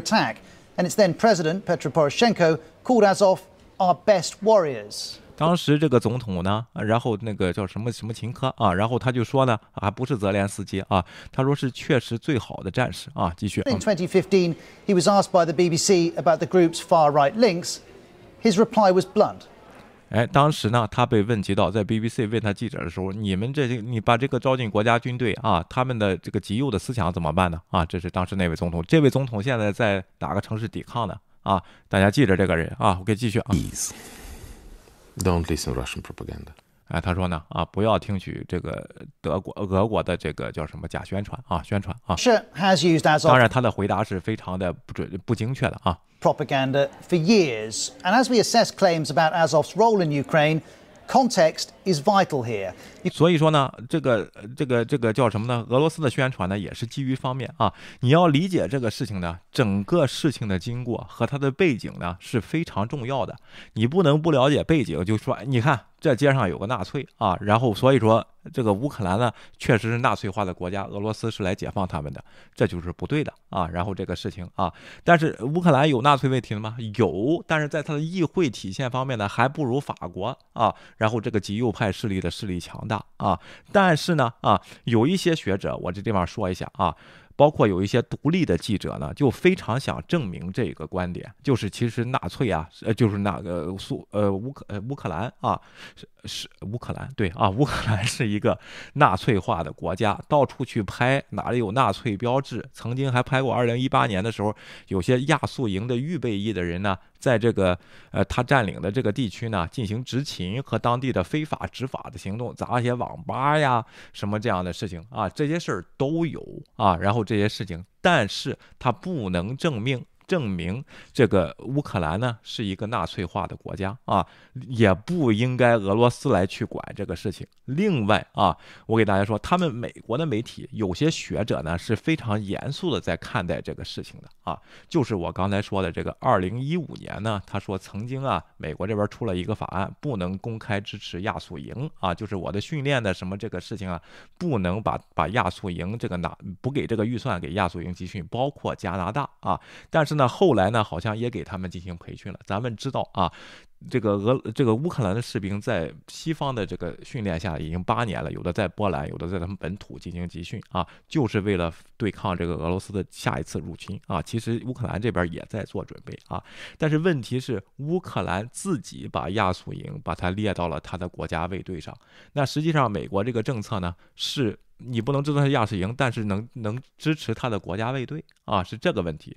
And its then president Petro Poroshenko called Azov our best warriors. 当时这个总统呢，然后那个叫什么什么秦科啊，然后他就说呢，还不是泽连斯基啊，他说是确实最好的战士啊。继续。In 2015, he was asked by the BBC about the group's far-right links. His reply was blunt. 哎，当时呢，他被问及到在 BBC 问他记者的时候，你们这些你把这个招进国家军队啊，他们的这个极右的思想怎么办呢？啊，这是当时那位总统。这位总统现在在哪个城市抵抗呢？啊，大家记着这个人啊，我给继续啊。Don't listen Russian propaganda。哎，他说呢，啊，不要听取这个德国、俄国的这个叫什么假宣传啊，宣传啊。是 has used as 当然，他的回答是非常的不准、不精确的啊。Propaganda for years, and as we assess claims about Azov's role in Ukraine. Context is vital here. 所以说呢，这个这个这个叫什么呢？俄罗斯的宣传呢，也是基于方面啊。你要理解这个事情呢，整个事情的经过和它的背景呢是非常重要的。你不能不了解背景就说，你看。这街上有个纳粹啊，然后所以说这个乌克兰呢，确实是纳粹化的国家，俄罗斯是来解放他们的，这就是不对的啊。然后这个事情啊，但是乌克兰有纳粹问题了吗？有，但是在它的议会体现方面呢，还不如法国啊。然后这个极右派势力的势力强大啊，但是呢啊，有一些学者，我这地方说一下啊。包括有一些独立的记者呢，就非常想证明这个观点，就是其实纳粹啊，呃，就是那个苏呃乌克呃乌克兰啊，是是乌克兰对啊，乌克兰是一个纳粹化的国家，到处去拍哪里有纳粹标志，曾经还拍过。二零一八年的时候，有些亚速营的预备役的人呢。在这个呃，他占领的这个地区呢，进行执勤和当地的非法执法的行动，砸一些网吧呀，什么这样的事情啊，这些事儿都有啊。然后这些事情，但是他不能证明。证明这个乌克兰呢是一个纳粹化的国家啊，也不应该俄罗斯来去管这个事情。另外啊，我给大家说，他们美国的媒体有些学者呢是非常严肃的在看待这个事情的啊，就是我刚才说的这个，二零一五年呢，他说曾经啊，美国这边出了一个法案，不能公开支持亚速营啊，就是我的训练的什么这个事情啊，不能把把亚速营这个拿不给这个预算给亚速营集训，包括加拿大啊，但是。那后来呢，好像也给他们进行培训了。咱们知道啊，这个俄这个乌克兰的士兵在西方的这个训练下已经八年了，有的在波兰，有的在他们本土进行集训啊，就是为了对抗这个俄罗斯的下一次入侵啊。其实乌克兰这边也在做准备啊，但是问题是乌克兰自己把亚速营把它列到了他的国家卫队上，那实际上美国这个政策呢是。你不能支持他亚视营，但是能能支持他的国家卫队啊，是这个问题。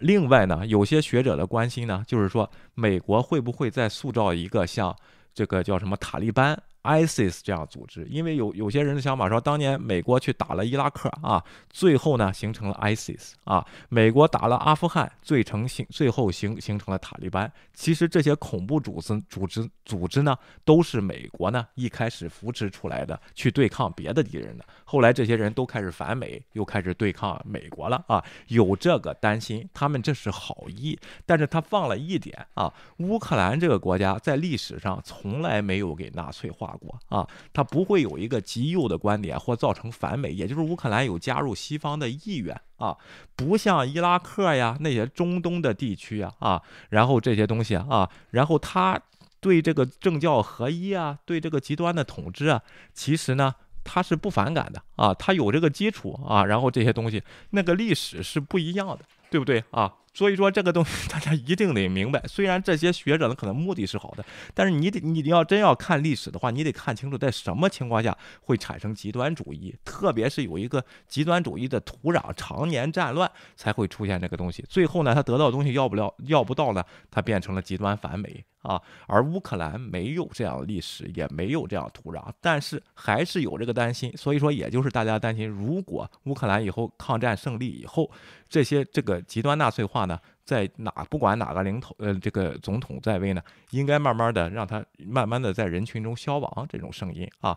另外呢，有些学者的关心呢，就是说美国会不会再塑造一个像这个叫什么塔利班？ISIS 这样组织，因为有有些人的想法说，当年美国去打了伊拉克啊，最后呢形成了 ISIS 啊，美国打了阿富汗，最成形最后形形成了塔利班。其实这些恐怖组织组织组织呢，都是美国呢一开始扶持出来的，去对抗别的敌人的。后来这些人都开始反美，又开始对抗美国了啊，有这个担心，他们这是好意，但是他放了一点啊，乌克兰这个国家在历史上从来没有给纳粹化。过啊，他不会有一个极右的观点或造成反美，也就是乌克兰有加入西方的意愿啊，不像伊拉克呀那些中东的地区啊啊，然后这些东西啊，然后他对这个政教合一啊，对这个极端的统治啊，其实呢他是不反感的啊，他有这个基础啊，然后这些东西那个历史是不一样的，对不对啊？所以说这个东西大家一定得明白。虽然这些学者呢可能目的是好的，但是你得你要真要看历史的话，你得看清楚在什么情况下会产生极端主义，特别是有一个极端主义的土壤，常年战乱才会出现这个东西。最后呢，他得到的东西要不了要不到呢，他变成了极端反美啊。而乌克兰没有这样的历史，也没有这样土壤，但是还是有这个担心。所以说，也就是大家担心，如果乌克兰以后抗战胜利以后，这些这个极端纳粹化。呢，在哪不管哪个领头呃这个总统在位呢，应该慢慢的让他慢慢的在人群中消亡这种声音啊。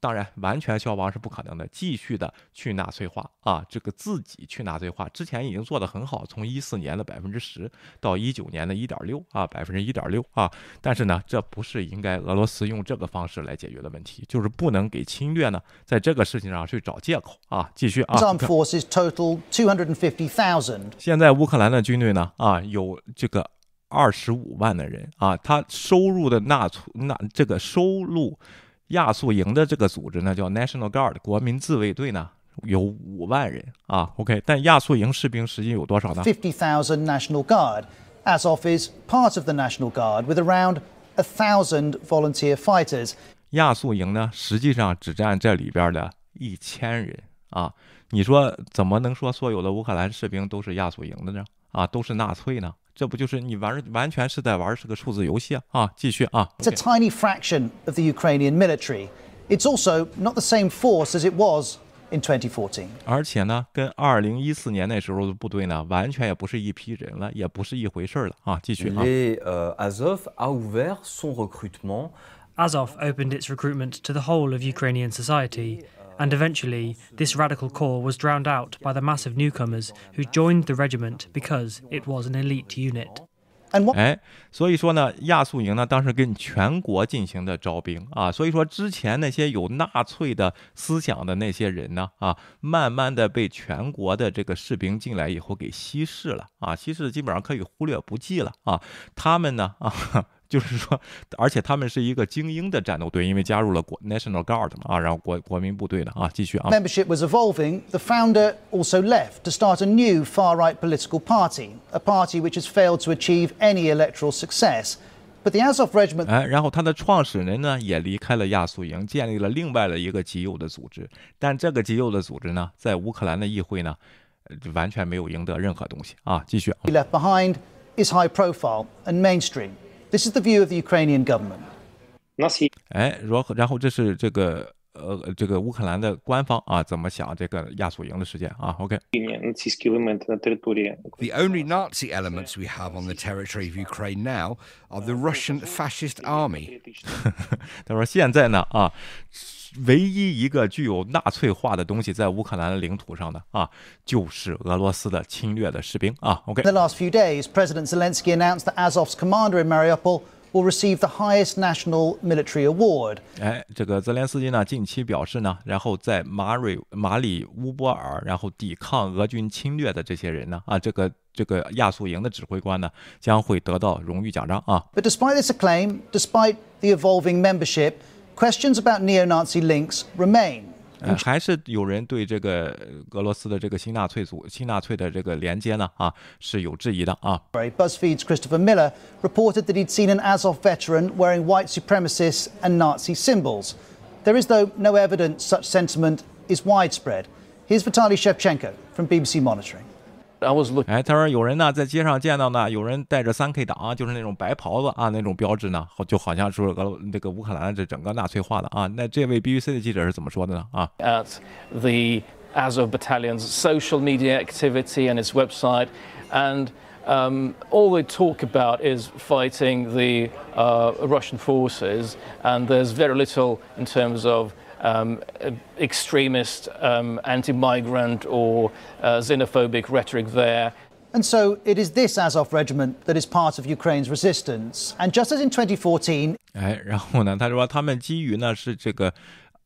当然，完全消亡是不可能的，继续的去纳粹化啊，这个自己去纳粹化，之前已经做得很好，从一四年的百分之十到一九年的一点六啊，百分之一点六啊，但是呢，这不是应该俄罗斯用这个方式来解决的问题，就是不能给侵略呢，在这个事情上去找借口啊，继续啊。forces total two hundred and fifty thousand。现在乌克兰的军队呢啊，有这个二十五万的人啊，他收入的纳粹纳这个收入。亚速营的这个组织呢，叫 National Guard 国民自卫队呢，有五万人啊。OK，但亚速营士兵实际有多少呢？Fifty thousand National Guard. Azov is part of the National Guard with around a thousand volunteer fighters. 亚速营呢，实际上只占这里边的一千人啊。你说怎么能说所有的乌克兰士兵都是亚速营的呢？啊，都是纳粹呢？这不就是你玩完全是在玩是个数字游戏啊！啊，继续啊。It's a tiny fraction of the Ukrainian military. It's also not the same force as it was in 2014. 而且呢，跟2014年那时候的部队呢，完全也不是一批人了，也不是一回事了啊！继续啊。Les Azov a ouvert son recrutement. Azov opened its recruitment to the whole of Ukrainian society and eventually this radical core was drowned out by the massive newcomers who joined the regiment because it was an elite unit. 哎，所以说呢，亚速营呢当时跟全国进行的招兵啊，所以说之前那些有纳粹的思想的那些人呢啊，慢慢的被全国的这个士兵进来以后给稀释了啊，稀释基本上可以忽略不计了啊，他们呢啊。 就是说，而且他们是一个精英的战斗队，因为加入了国 National Guard 嘛啊，然后国国民部队的啊，继续啊。Membership was evolving. The founder also left to start a new far-right political party, a party which has failed to achieve any electoral success. But the Azov regiment. 哎，然后他的创始人呢也离开了亚速营，建立了另外的一个极右的组织。但这个极右的组织呢，在乌克兰的议会呢，完全没有赢得任何东西啊。继续。Left behind is high profile and mainstream. This is the view of the Ukrainian government. 哎，然后，然后这是这个呃，这个乌克兰的官方啊，怎么想这个亚速营的事件啊？OK。The only Nazi elements we have on the territory of Ukraine now are the Russian fascist army. 他说现在呢啊。 唯一一个具有纳粹化的东西在乌克兰领土上的啊，就是俄罗斯的侵略的士兵啊。OK。The last few days, President Zelensky announced that Azov's commander in Mariupol will receive the highest national military award. 哎，这个泽连斯基呢，近期表示呢，然后在马瑞马里乌波尔，然后抵抗俄军侵略的这些人呢，啊，这个这个亚速营的指挥官呢，将会得到荣誉奖章啊。But despite this acclaim, despite the evolving membership, questions about neo Nazi links remain. 呃，还是有人对这个俄罗斯的这个新纳粹组、新纳粹的这个连接呢，啊，是有质疑的啊。 BuzzFeed's Christopher Miller reported that he'd seen an Azov veteran wearing white supremacist and Nazi symbols. There is, though, no evidence such sentiment is widespread. Here's Vitaly Shevchenko from BBC Monitoring. I was looking. 哎，他说有人呢在街上见到呢，有人带着三 K 党，就是那种白袍子啊，那种标志呢，好就好像是俄罗这个乌克兰这整个纳粹化的啊。那这位 BBC 的记者是怎么说的呢？啊， at the Azov Battalion's social media activity and its website, and um, all they talk about is fighting the uh, Russian forces, and there's very little in terms of um, extremist, um, anti migrant, or uh, xenophobic rhetoric there. And so it is this Azov regiment that is part of Ukraine's resistance. And just as in 2014, 哎，然后呢，他说他们基于呢是这个。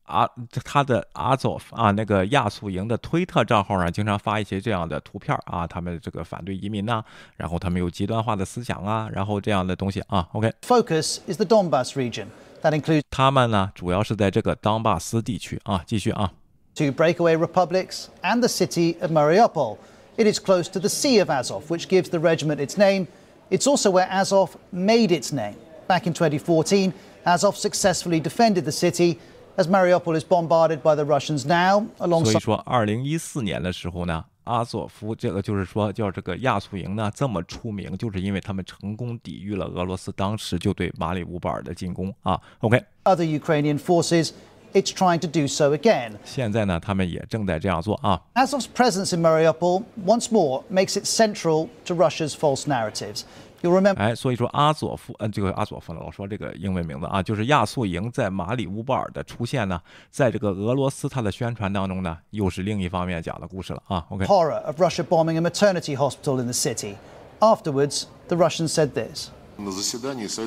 啊，他的阿佐夫啊，那个亚速营的推特账号上经常发一些这样的图片啊，他们这个反对移民呐、然后他们有极端化的思想啊，然后这样的东西啊。OK， focus is the Donbass region. That includes 他们呢主要是在这个当巴斯地区啊。继续啊， two breakaway republics and the city of Mariupol. It is close to the Sea of Azov, which gives the regiment its name. It's also where Azov made its name. Back in 2014, Azov successfully defended the city as Mariupol is bombarded by the Russians now, 所以 alongside 说，二零一四年的时候呢， 阿索夫这个就是说叫这个亚速营呢这么出名，就是因为他们成功抵御了俄罗斯当时就对马里乌波尔的进攻啊。OK，other Ukrainian forces. It's trying to do so again. 现在呢，他们也正在这样做啊。Azov's presence in Mariupol once more makes it central to Russia's false narratives. You'll remember 哎，所以说阿佐夫，呃，这个阿佐夫呢，我说这个英文名字啊，就是亚速营在马里乌波尔的出现呢，在这个俄罗斯它的宣传当中呢，又是另一方面讲的故事了啊。OK，horror of Russia bombing a maternity hospital in the city. Afterwards, the Russians said this.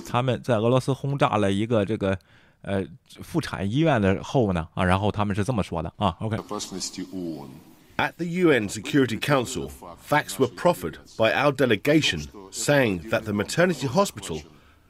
他们在俄罗斯轰炸了一个这个呃妇产医院的后呢啊，然后他们是这么说的啊。OK，At the UN Security Council, facts were proffered by our delegation saying that the maternity hospital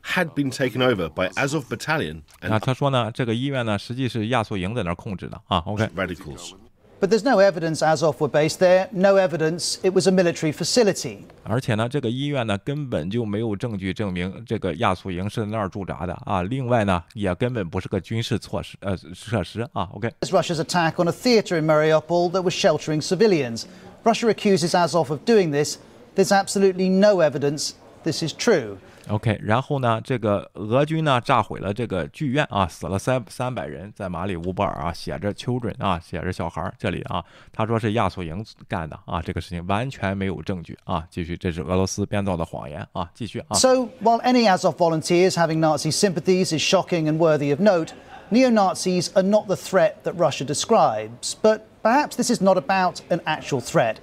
had been taken over by Azov Battalion 那 and 他说呢，这个医院呢，实际是亚速营在那儿控制的啊。OK， radicals. But there's no evidence Azov were based there, no evidence it was a military facility. 而且呢，这个医院呢根本就没有证据证明这个亚速营是在那儿驻扎的啊。另外呢，也根本不是个军事措施呃设施啊。OK， There's Russia's attack on a theatre in Mariupol that was sheltering civilians. Russia accuses Azov of doing this. There's absolutely no evidence this is true. OK，然后呢，这个俄军呢炸毁了这个剧院啊，死了三三百人，在马里乌波尔啊，写着 children 啊，写着小孩儿，这里啊，他说是亚速营干的啊，这个事情完全没有证据啊。继续，这是俄罗斯编造的谎言啊，继续啊。 So, while any Azov volunteers having Nazi sympathies is shocking and worthy of note, neo Nazis are not the threat that Russia describes. But perhaps this is not about an actual threat,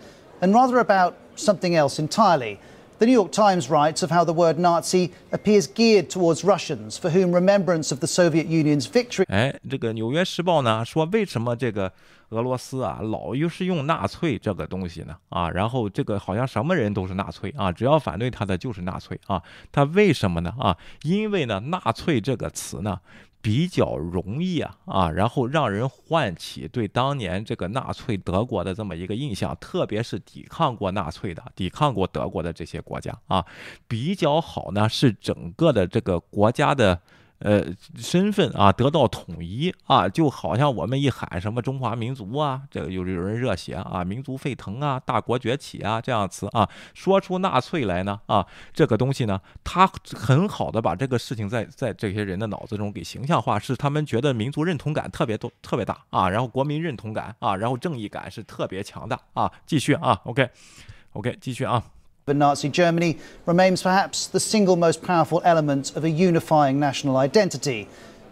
and rather about something else entirely. The New York Times writes of how the word Nazi appears geared towards Russians for whom remembrance of the Soviet Union's victory 哎，这个《纽约时报》呢说，为什么这个俄罗斯啊老又是用纳粹这个东西呢？啊，然后这个好像什么人都是纳粹啊，只要反对他的就是纳粹啊。他为什么呢？啊，因为呢，纳粹这个词呢。比较容易啊啊，然后让人唤起对当年这个纳粹德国的这么一个印象，特别是抵抗过纳粹的、抵抗过德国的这些国家啊，比较好呢是整个的这个国家的。呃，身份啊得到统一啊，就好像我们一喊什么中华民族啊，这个有有人热血啊，民族沸腾啊，大国崛起啊这样词啊，说出纳粹来呢啊，这个东西呢，他很好的把这个事情在在这些人的脑子中给形象化，是他们觉得民族认同感特别多特别大啊，然后国民认同感啊，然后正义感是特别强大啊，继续啊，OK OK，继续啊。of Nazi Germany remains perhaps the single most powerful element of a unifying national identity.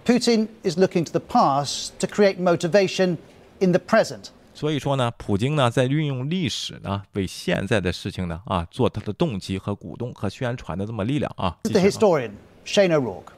Putin is looking to the past to create motivation in the present. 所以说呢，普京呢在运用历史呢为现在的事情呢啊做他的动机和鼓动和宣传的这么力量啊。 This is the historian Shane O'Rourke.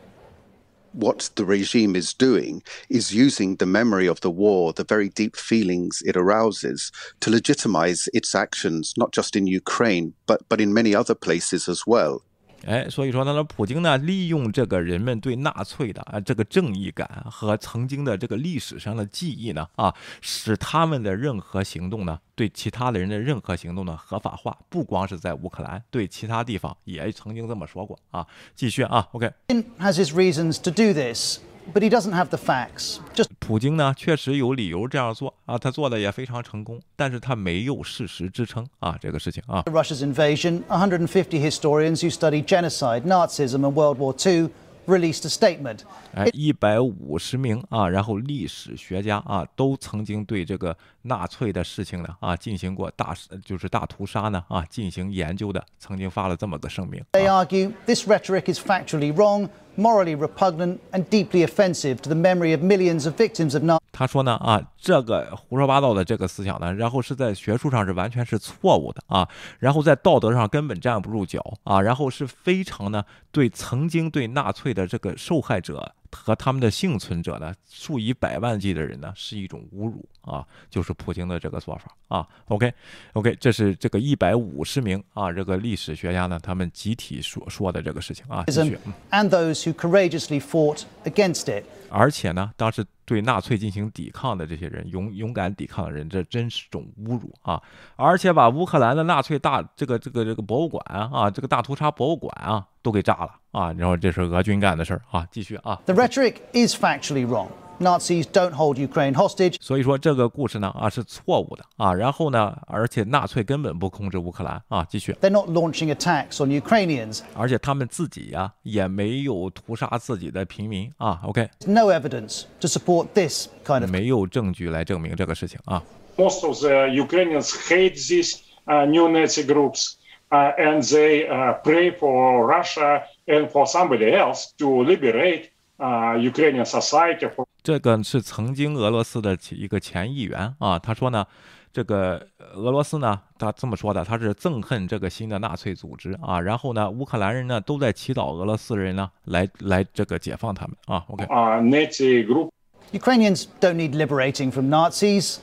What the regime is doing is using the memory of the war, the very deep feelings it arouses, to legitimize its actions, not just in Ukraine, but, but in many other places as well. 哎，所以说呢，普京呢，利用这个人们对纳粹的啊这个正义感和曾经的这个历史上的记忆呢，啊，使他们的任何行动呢，对其他的人的任何行动呢合法化。不光是在乌克兰，对其他地方也曾经这么说过啊。继续啊，OK。Has his reasons to do this. But he doesn't have the facts. Just 普京呢，确实有理由这样做啊，他做的也非常成功，但是他没有事实支撑啊，这个事情啊。Russia's invasion, 150 historians who study genocide, Nazism, and World War II released a statement. 哎，一百五十名啊，然后历史学家啊，都曾经对这个纳粹的事情呢啊进行过大就是大屠杀呢啊进行研究的，曾经发了这么个声明。They argue this rhetoric is factually wrong Morally repugnant and deeply offensive to the memory of millions of victims of Nazi. 他说呢啊，这个胡说八道的这个思想呢，然后是在学术上是完全是错误的啊，然后在道德上根本站不住脚啊，然后是非常呢对曾经对纳粹的这个受害者。和他们的幸存者呢，数以百万计的人呢，是一种侮辱啊！就是普京的这个做法啊。OK，OK，这是这个一百五十名啊，这个历史学家呢，他们集体所说的这个事情啊。继续。And those who courageously fought against it. 而且呢，当时对纳粹进行抵抗的这些人，勇勇敢抵抗的人，这真是种侮辱啊！而且把乌克兰的纳粹大这个这个这个博物馆啊，这个大屠杀博物馆啊，都给炸了啊！然后这是俄军干的事儿啊！继续啊。The rhetoric is factually wrong. Nazis don't hold Ukraine hostage。所以说这个故事呢啊是错误的啊，然后呢，而且纳粹根本不控制乌克兰啊，继续。They're not launching attacks on Ukrainians。而且他们自己呀也没有屠杀自己的平民啊。OK。No evidence to support this kind of。没有证据来证明这个事情啊。Most of the Ukrainians hate these uh, new Nazi groups, uh, and they uh, pray for Russia and for somebody else to liberate uh, Ukrainian society. 这个是曾经俄罗斯的一个前议员啊，他说呢，这个俄罗斯呢，他这么说的，他是憎恨这个新的纳粹组织啊，然后呢，乌克兰人呢都在祈祷俄罗斯人呢来来这个解放他们啊。OK。啊，Nazi group。Ukrainians don't need liberating from Nazis。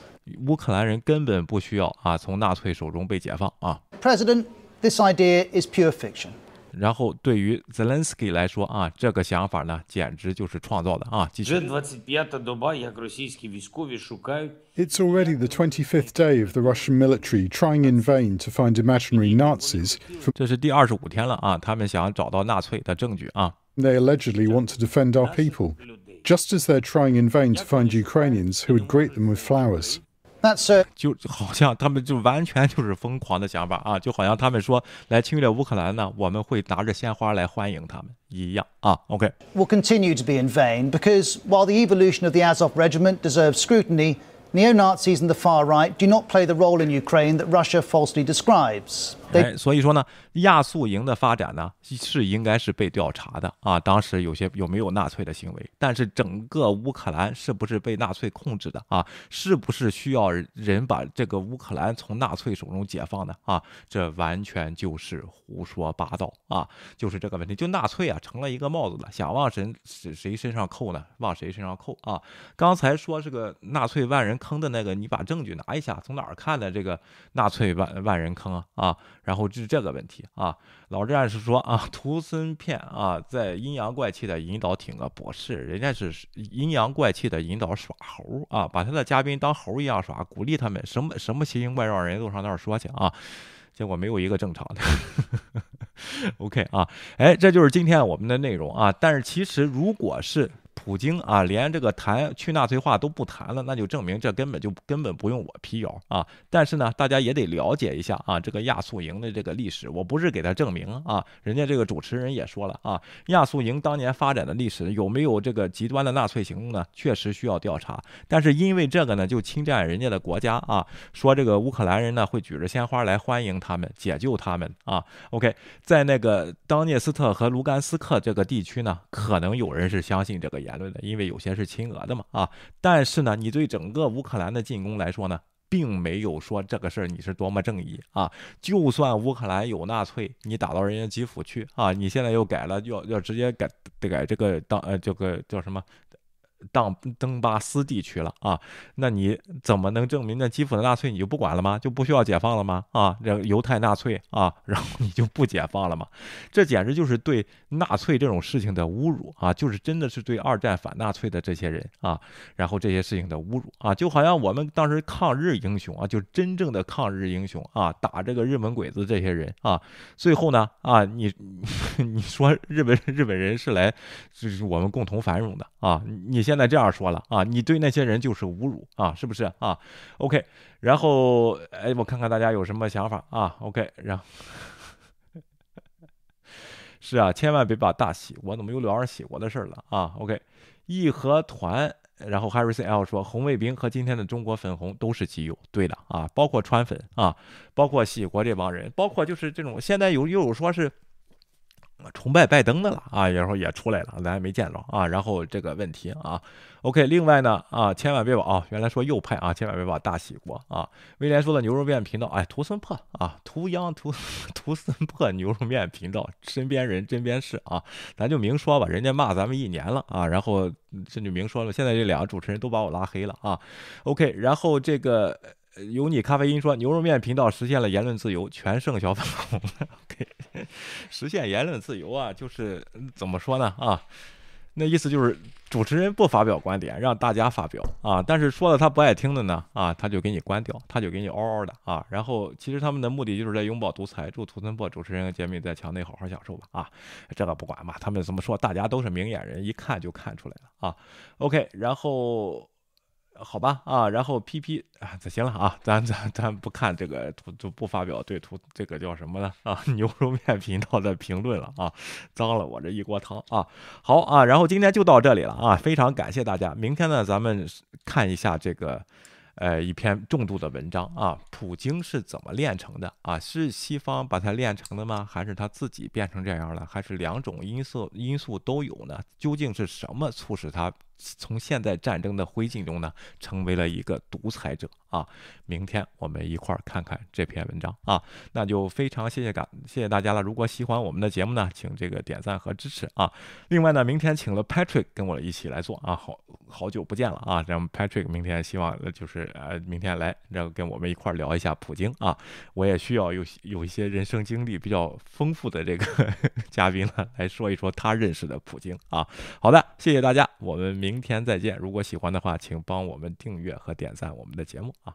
乌克兰人根本不需要啊从纳粹手中被解放啊。President, this idea is pure fiction. 然后对于 Zelensky 来说啊，这个想法呢，简直就是创造的啊。继续。It's already the 25th day of the Russian military trying in vain to find imaginary Nazis. 这是第二十五天了啊，他们想找到纳粹的证据啊。They allegedly want to defend our people, just as they're trying in vain to find Ukrainians who would greet them with flowers. 那是就好像他们就完全就是疯狂的想法啊，就好像他们说来侵略乌克兰呢，我们会拿着鲜花来欢迎他们一样啊。OK。Will continue to be in vain because while the evolution of the Azov regiment deserves scrutiny. Neo Nazis and the far right do not play the role in Ukraine that Russia falsely describes. 哎，所以说呢，亚速营的发展呢是应该是被调查的啊。当时有些有没有纳粹的行为，但是整个乌克兰是不是被纳粹控制的啊？是不是需要人把这个乌克兰从纳粹手中解放的啊？这完全就是胡说八道啊！就是这个问题，就纳粹啊成了一个帽子了，想往谁谁身上扣呢？往谁身上扣啊？刚才说这个纳粹万人坑的那个，你把证据拿一下，从哪儿看的这个纳粹万万人坑啊？啊？然后就是这个问题啊，老战士说啊，图森片啊，在阴阳怪气的引导挺啊，不是，人家是阴阳怪气的引导耍猴啊，把他的嘉宾当猴一样耍，鼓励他们什么什么奇形怪状人都上那儿说去啊，结果没有一个正常的。OK 啊，哎，这就是今天我们的内容啊，但是其实如果是。普京啊，连这个谈去纳粹化都不谈了，那就证明这根本就根本不用我辟谣啊。但是呢，大家也得了解一下啊，这个亚速营的这个历史。我不是给他证明啊，人家这个主持人也说了啊，亚速营当年发展的历史有没有这个极端的纳粹行动呢？确实需要调查。但是因为这个呢，就侵占人家的国家啊，说这个乌克兰人呢会举着鲜花来欢迎他们，解救他们啊。OK，在那个当涅斯特和卢甘斯克这个地区呢，可能有人是相信这个言。言论的，因为有些是亲俄的嘛啊，但是呢，你对整个乌克兰的进攻来说呢，并没有说这个事儿你是多么正义啊。就算乌克兰有纳粹，你打到人家基辅去啊，你现在又改了，要要直接改改这个当呃这个叫什么？当登巴斯地区了啊，那你怎么能证明那基辅的纳粹你就不管了吗？就不需要解放了吗？啊，这犹太纳粹啊，然后你就不解放了吗？这简直就是对纳粹这种事情的侮辱啊！就是真的是对二战反纳粹的这些人啊，然后这些事情的侮辱啊！就好像我们当时抗日英雄啊，就真正的抗日英雄啊，打这个日本鬼子这些人啊，最后呢啊，你 你说日本日本人是来就是我们共同繁荣的啊，你现在这样说了啊，你对那些人就是侮辱啊，是不是啊？OK，然后哎，我看看大家有什么想法啊？OK，然后 是啊，千万别把大喜，我怎么又聊上喜国的事儿了啊？OK，义和团，然后 Harrison L 说红卫兵和今天的中国粉红都是基友，对的啊，包括川粉啊，包括喜国这帮人，包括就是这种现在有又有说是。崇拜拜登的了啊，有时候也出来了，咱还没见着啊。然后这个问题啊，OK，另外呢啊，千万别把啊，原来说右派啊，千万别把大喜过啊。威廉说的牛肉面频道，哎，图森破啊，图央图图森破牛肉面频道，身边人针边事啊，咱就明说吧，人家骂咱们一年了啊，然后这就明说了，现在这两个主持人都把我拉黑了啊。OK，然后这个。有你咖啡因说牛肉面频道实现了言论自由，全胜小粉红。OK，实现言论自由啊，就是怎么说呢啊？那意思就是主持人不发表观点，让大家发表啊。但是说了他不爱听的呢啊，他就给你关掉，他就给你嗷嗷的啊。然后其实他们的目的就是在拥抱独裁。祝图森破主持人和杰米在墙内好好享受吧啊。这个不管吧，他们怎么说，大家都是明眼人，一看就看出来了啊。OK，然后。好吧啊，然后 P P 啊，这行了啊，咱咱咱不看这个图，就不发表对图这个叫什么呢啊？牛肉面频道的评论了啊，脏了我这一锅汤啊。好啊，然后今天就到这里了啊，非常感谢大家。明天呢，咱们看一下这个。呃，一篇重度的文章啊，普京是怎么炼成的啊？是西方把他炼成的吗？还是他自己变成这样了？还是两种因素因素都有呢？究竟是什么促使他从现在战争的灰烬中呢，成为了一个独裁者啊？明天我们一块儿看看这篇文章啊，那就非常谢谢感谢谢大家了。如果喜欢我们的节目呢，请这个点赞和支持啊。另外呢，明天请了 Patrick 跟我一起来做啊，好好久不见了啊，咱们 Patrick 明天希望就是。呃，明天来，然后跟我们一块儿聊一下普京啊，我也需要有有一些人生经历比较丰富的这个 嘉宾呢，来说一说他认识的普京啊。好的，谢谢大家，我们明明天再见。如果喜欢的话，请帮我们订阅和点赞我们的节目啊。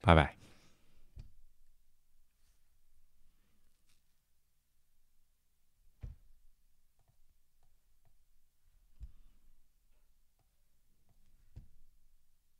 拜拜。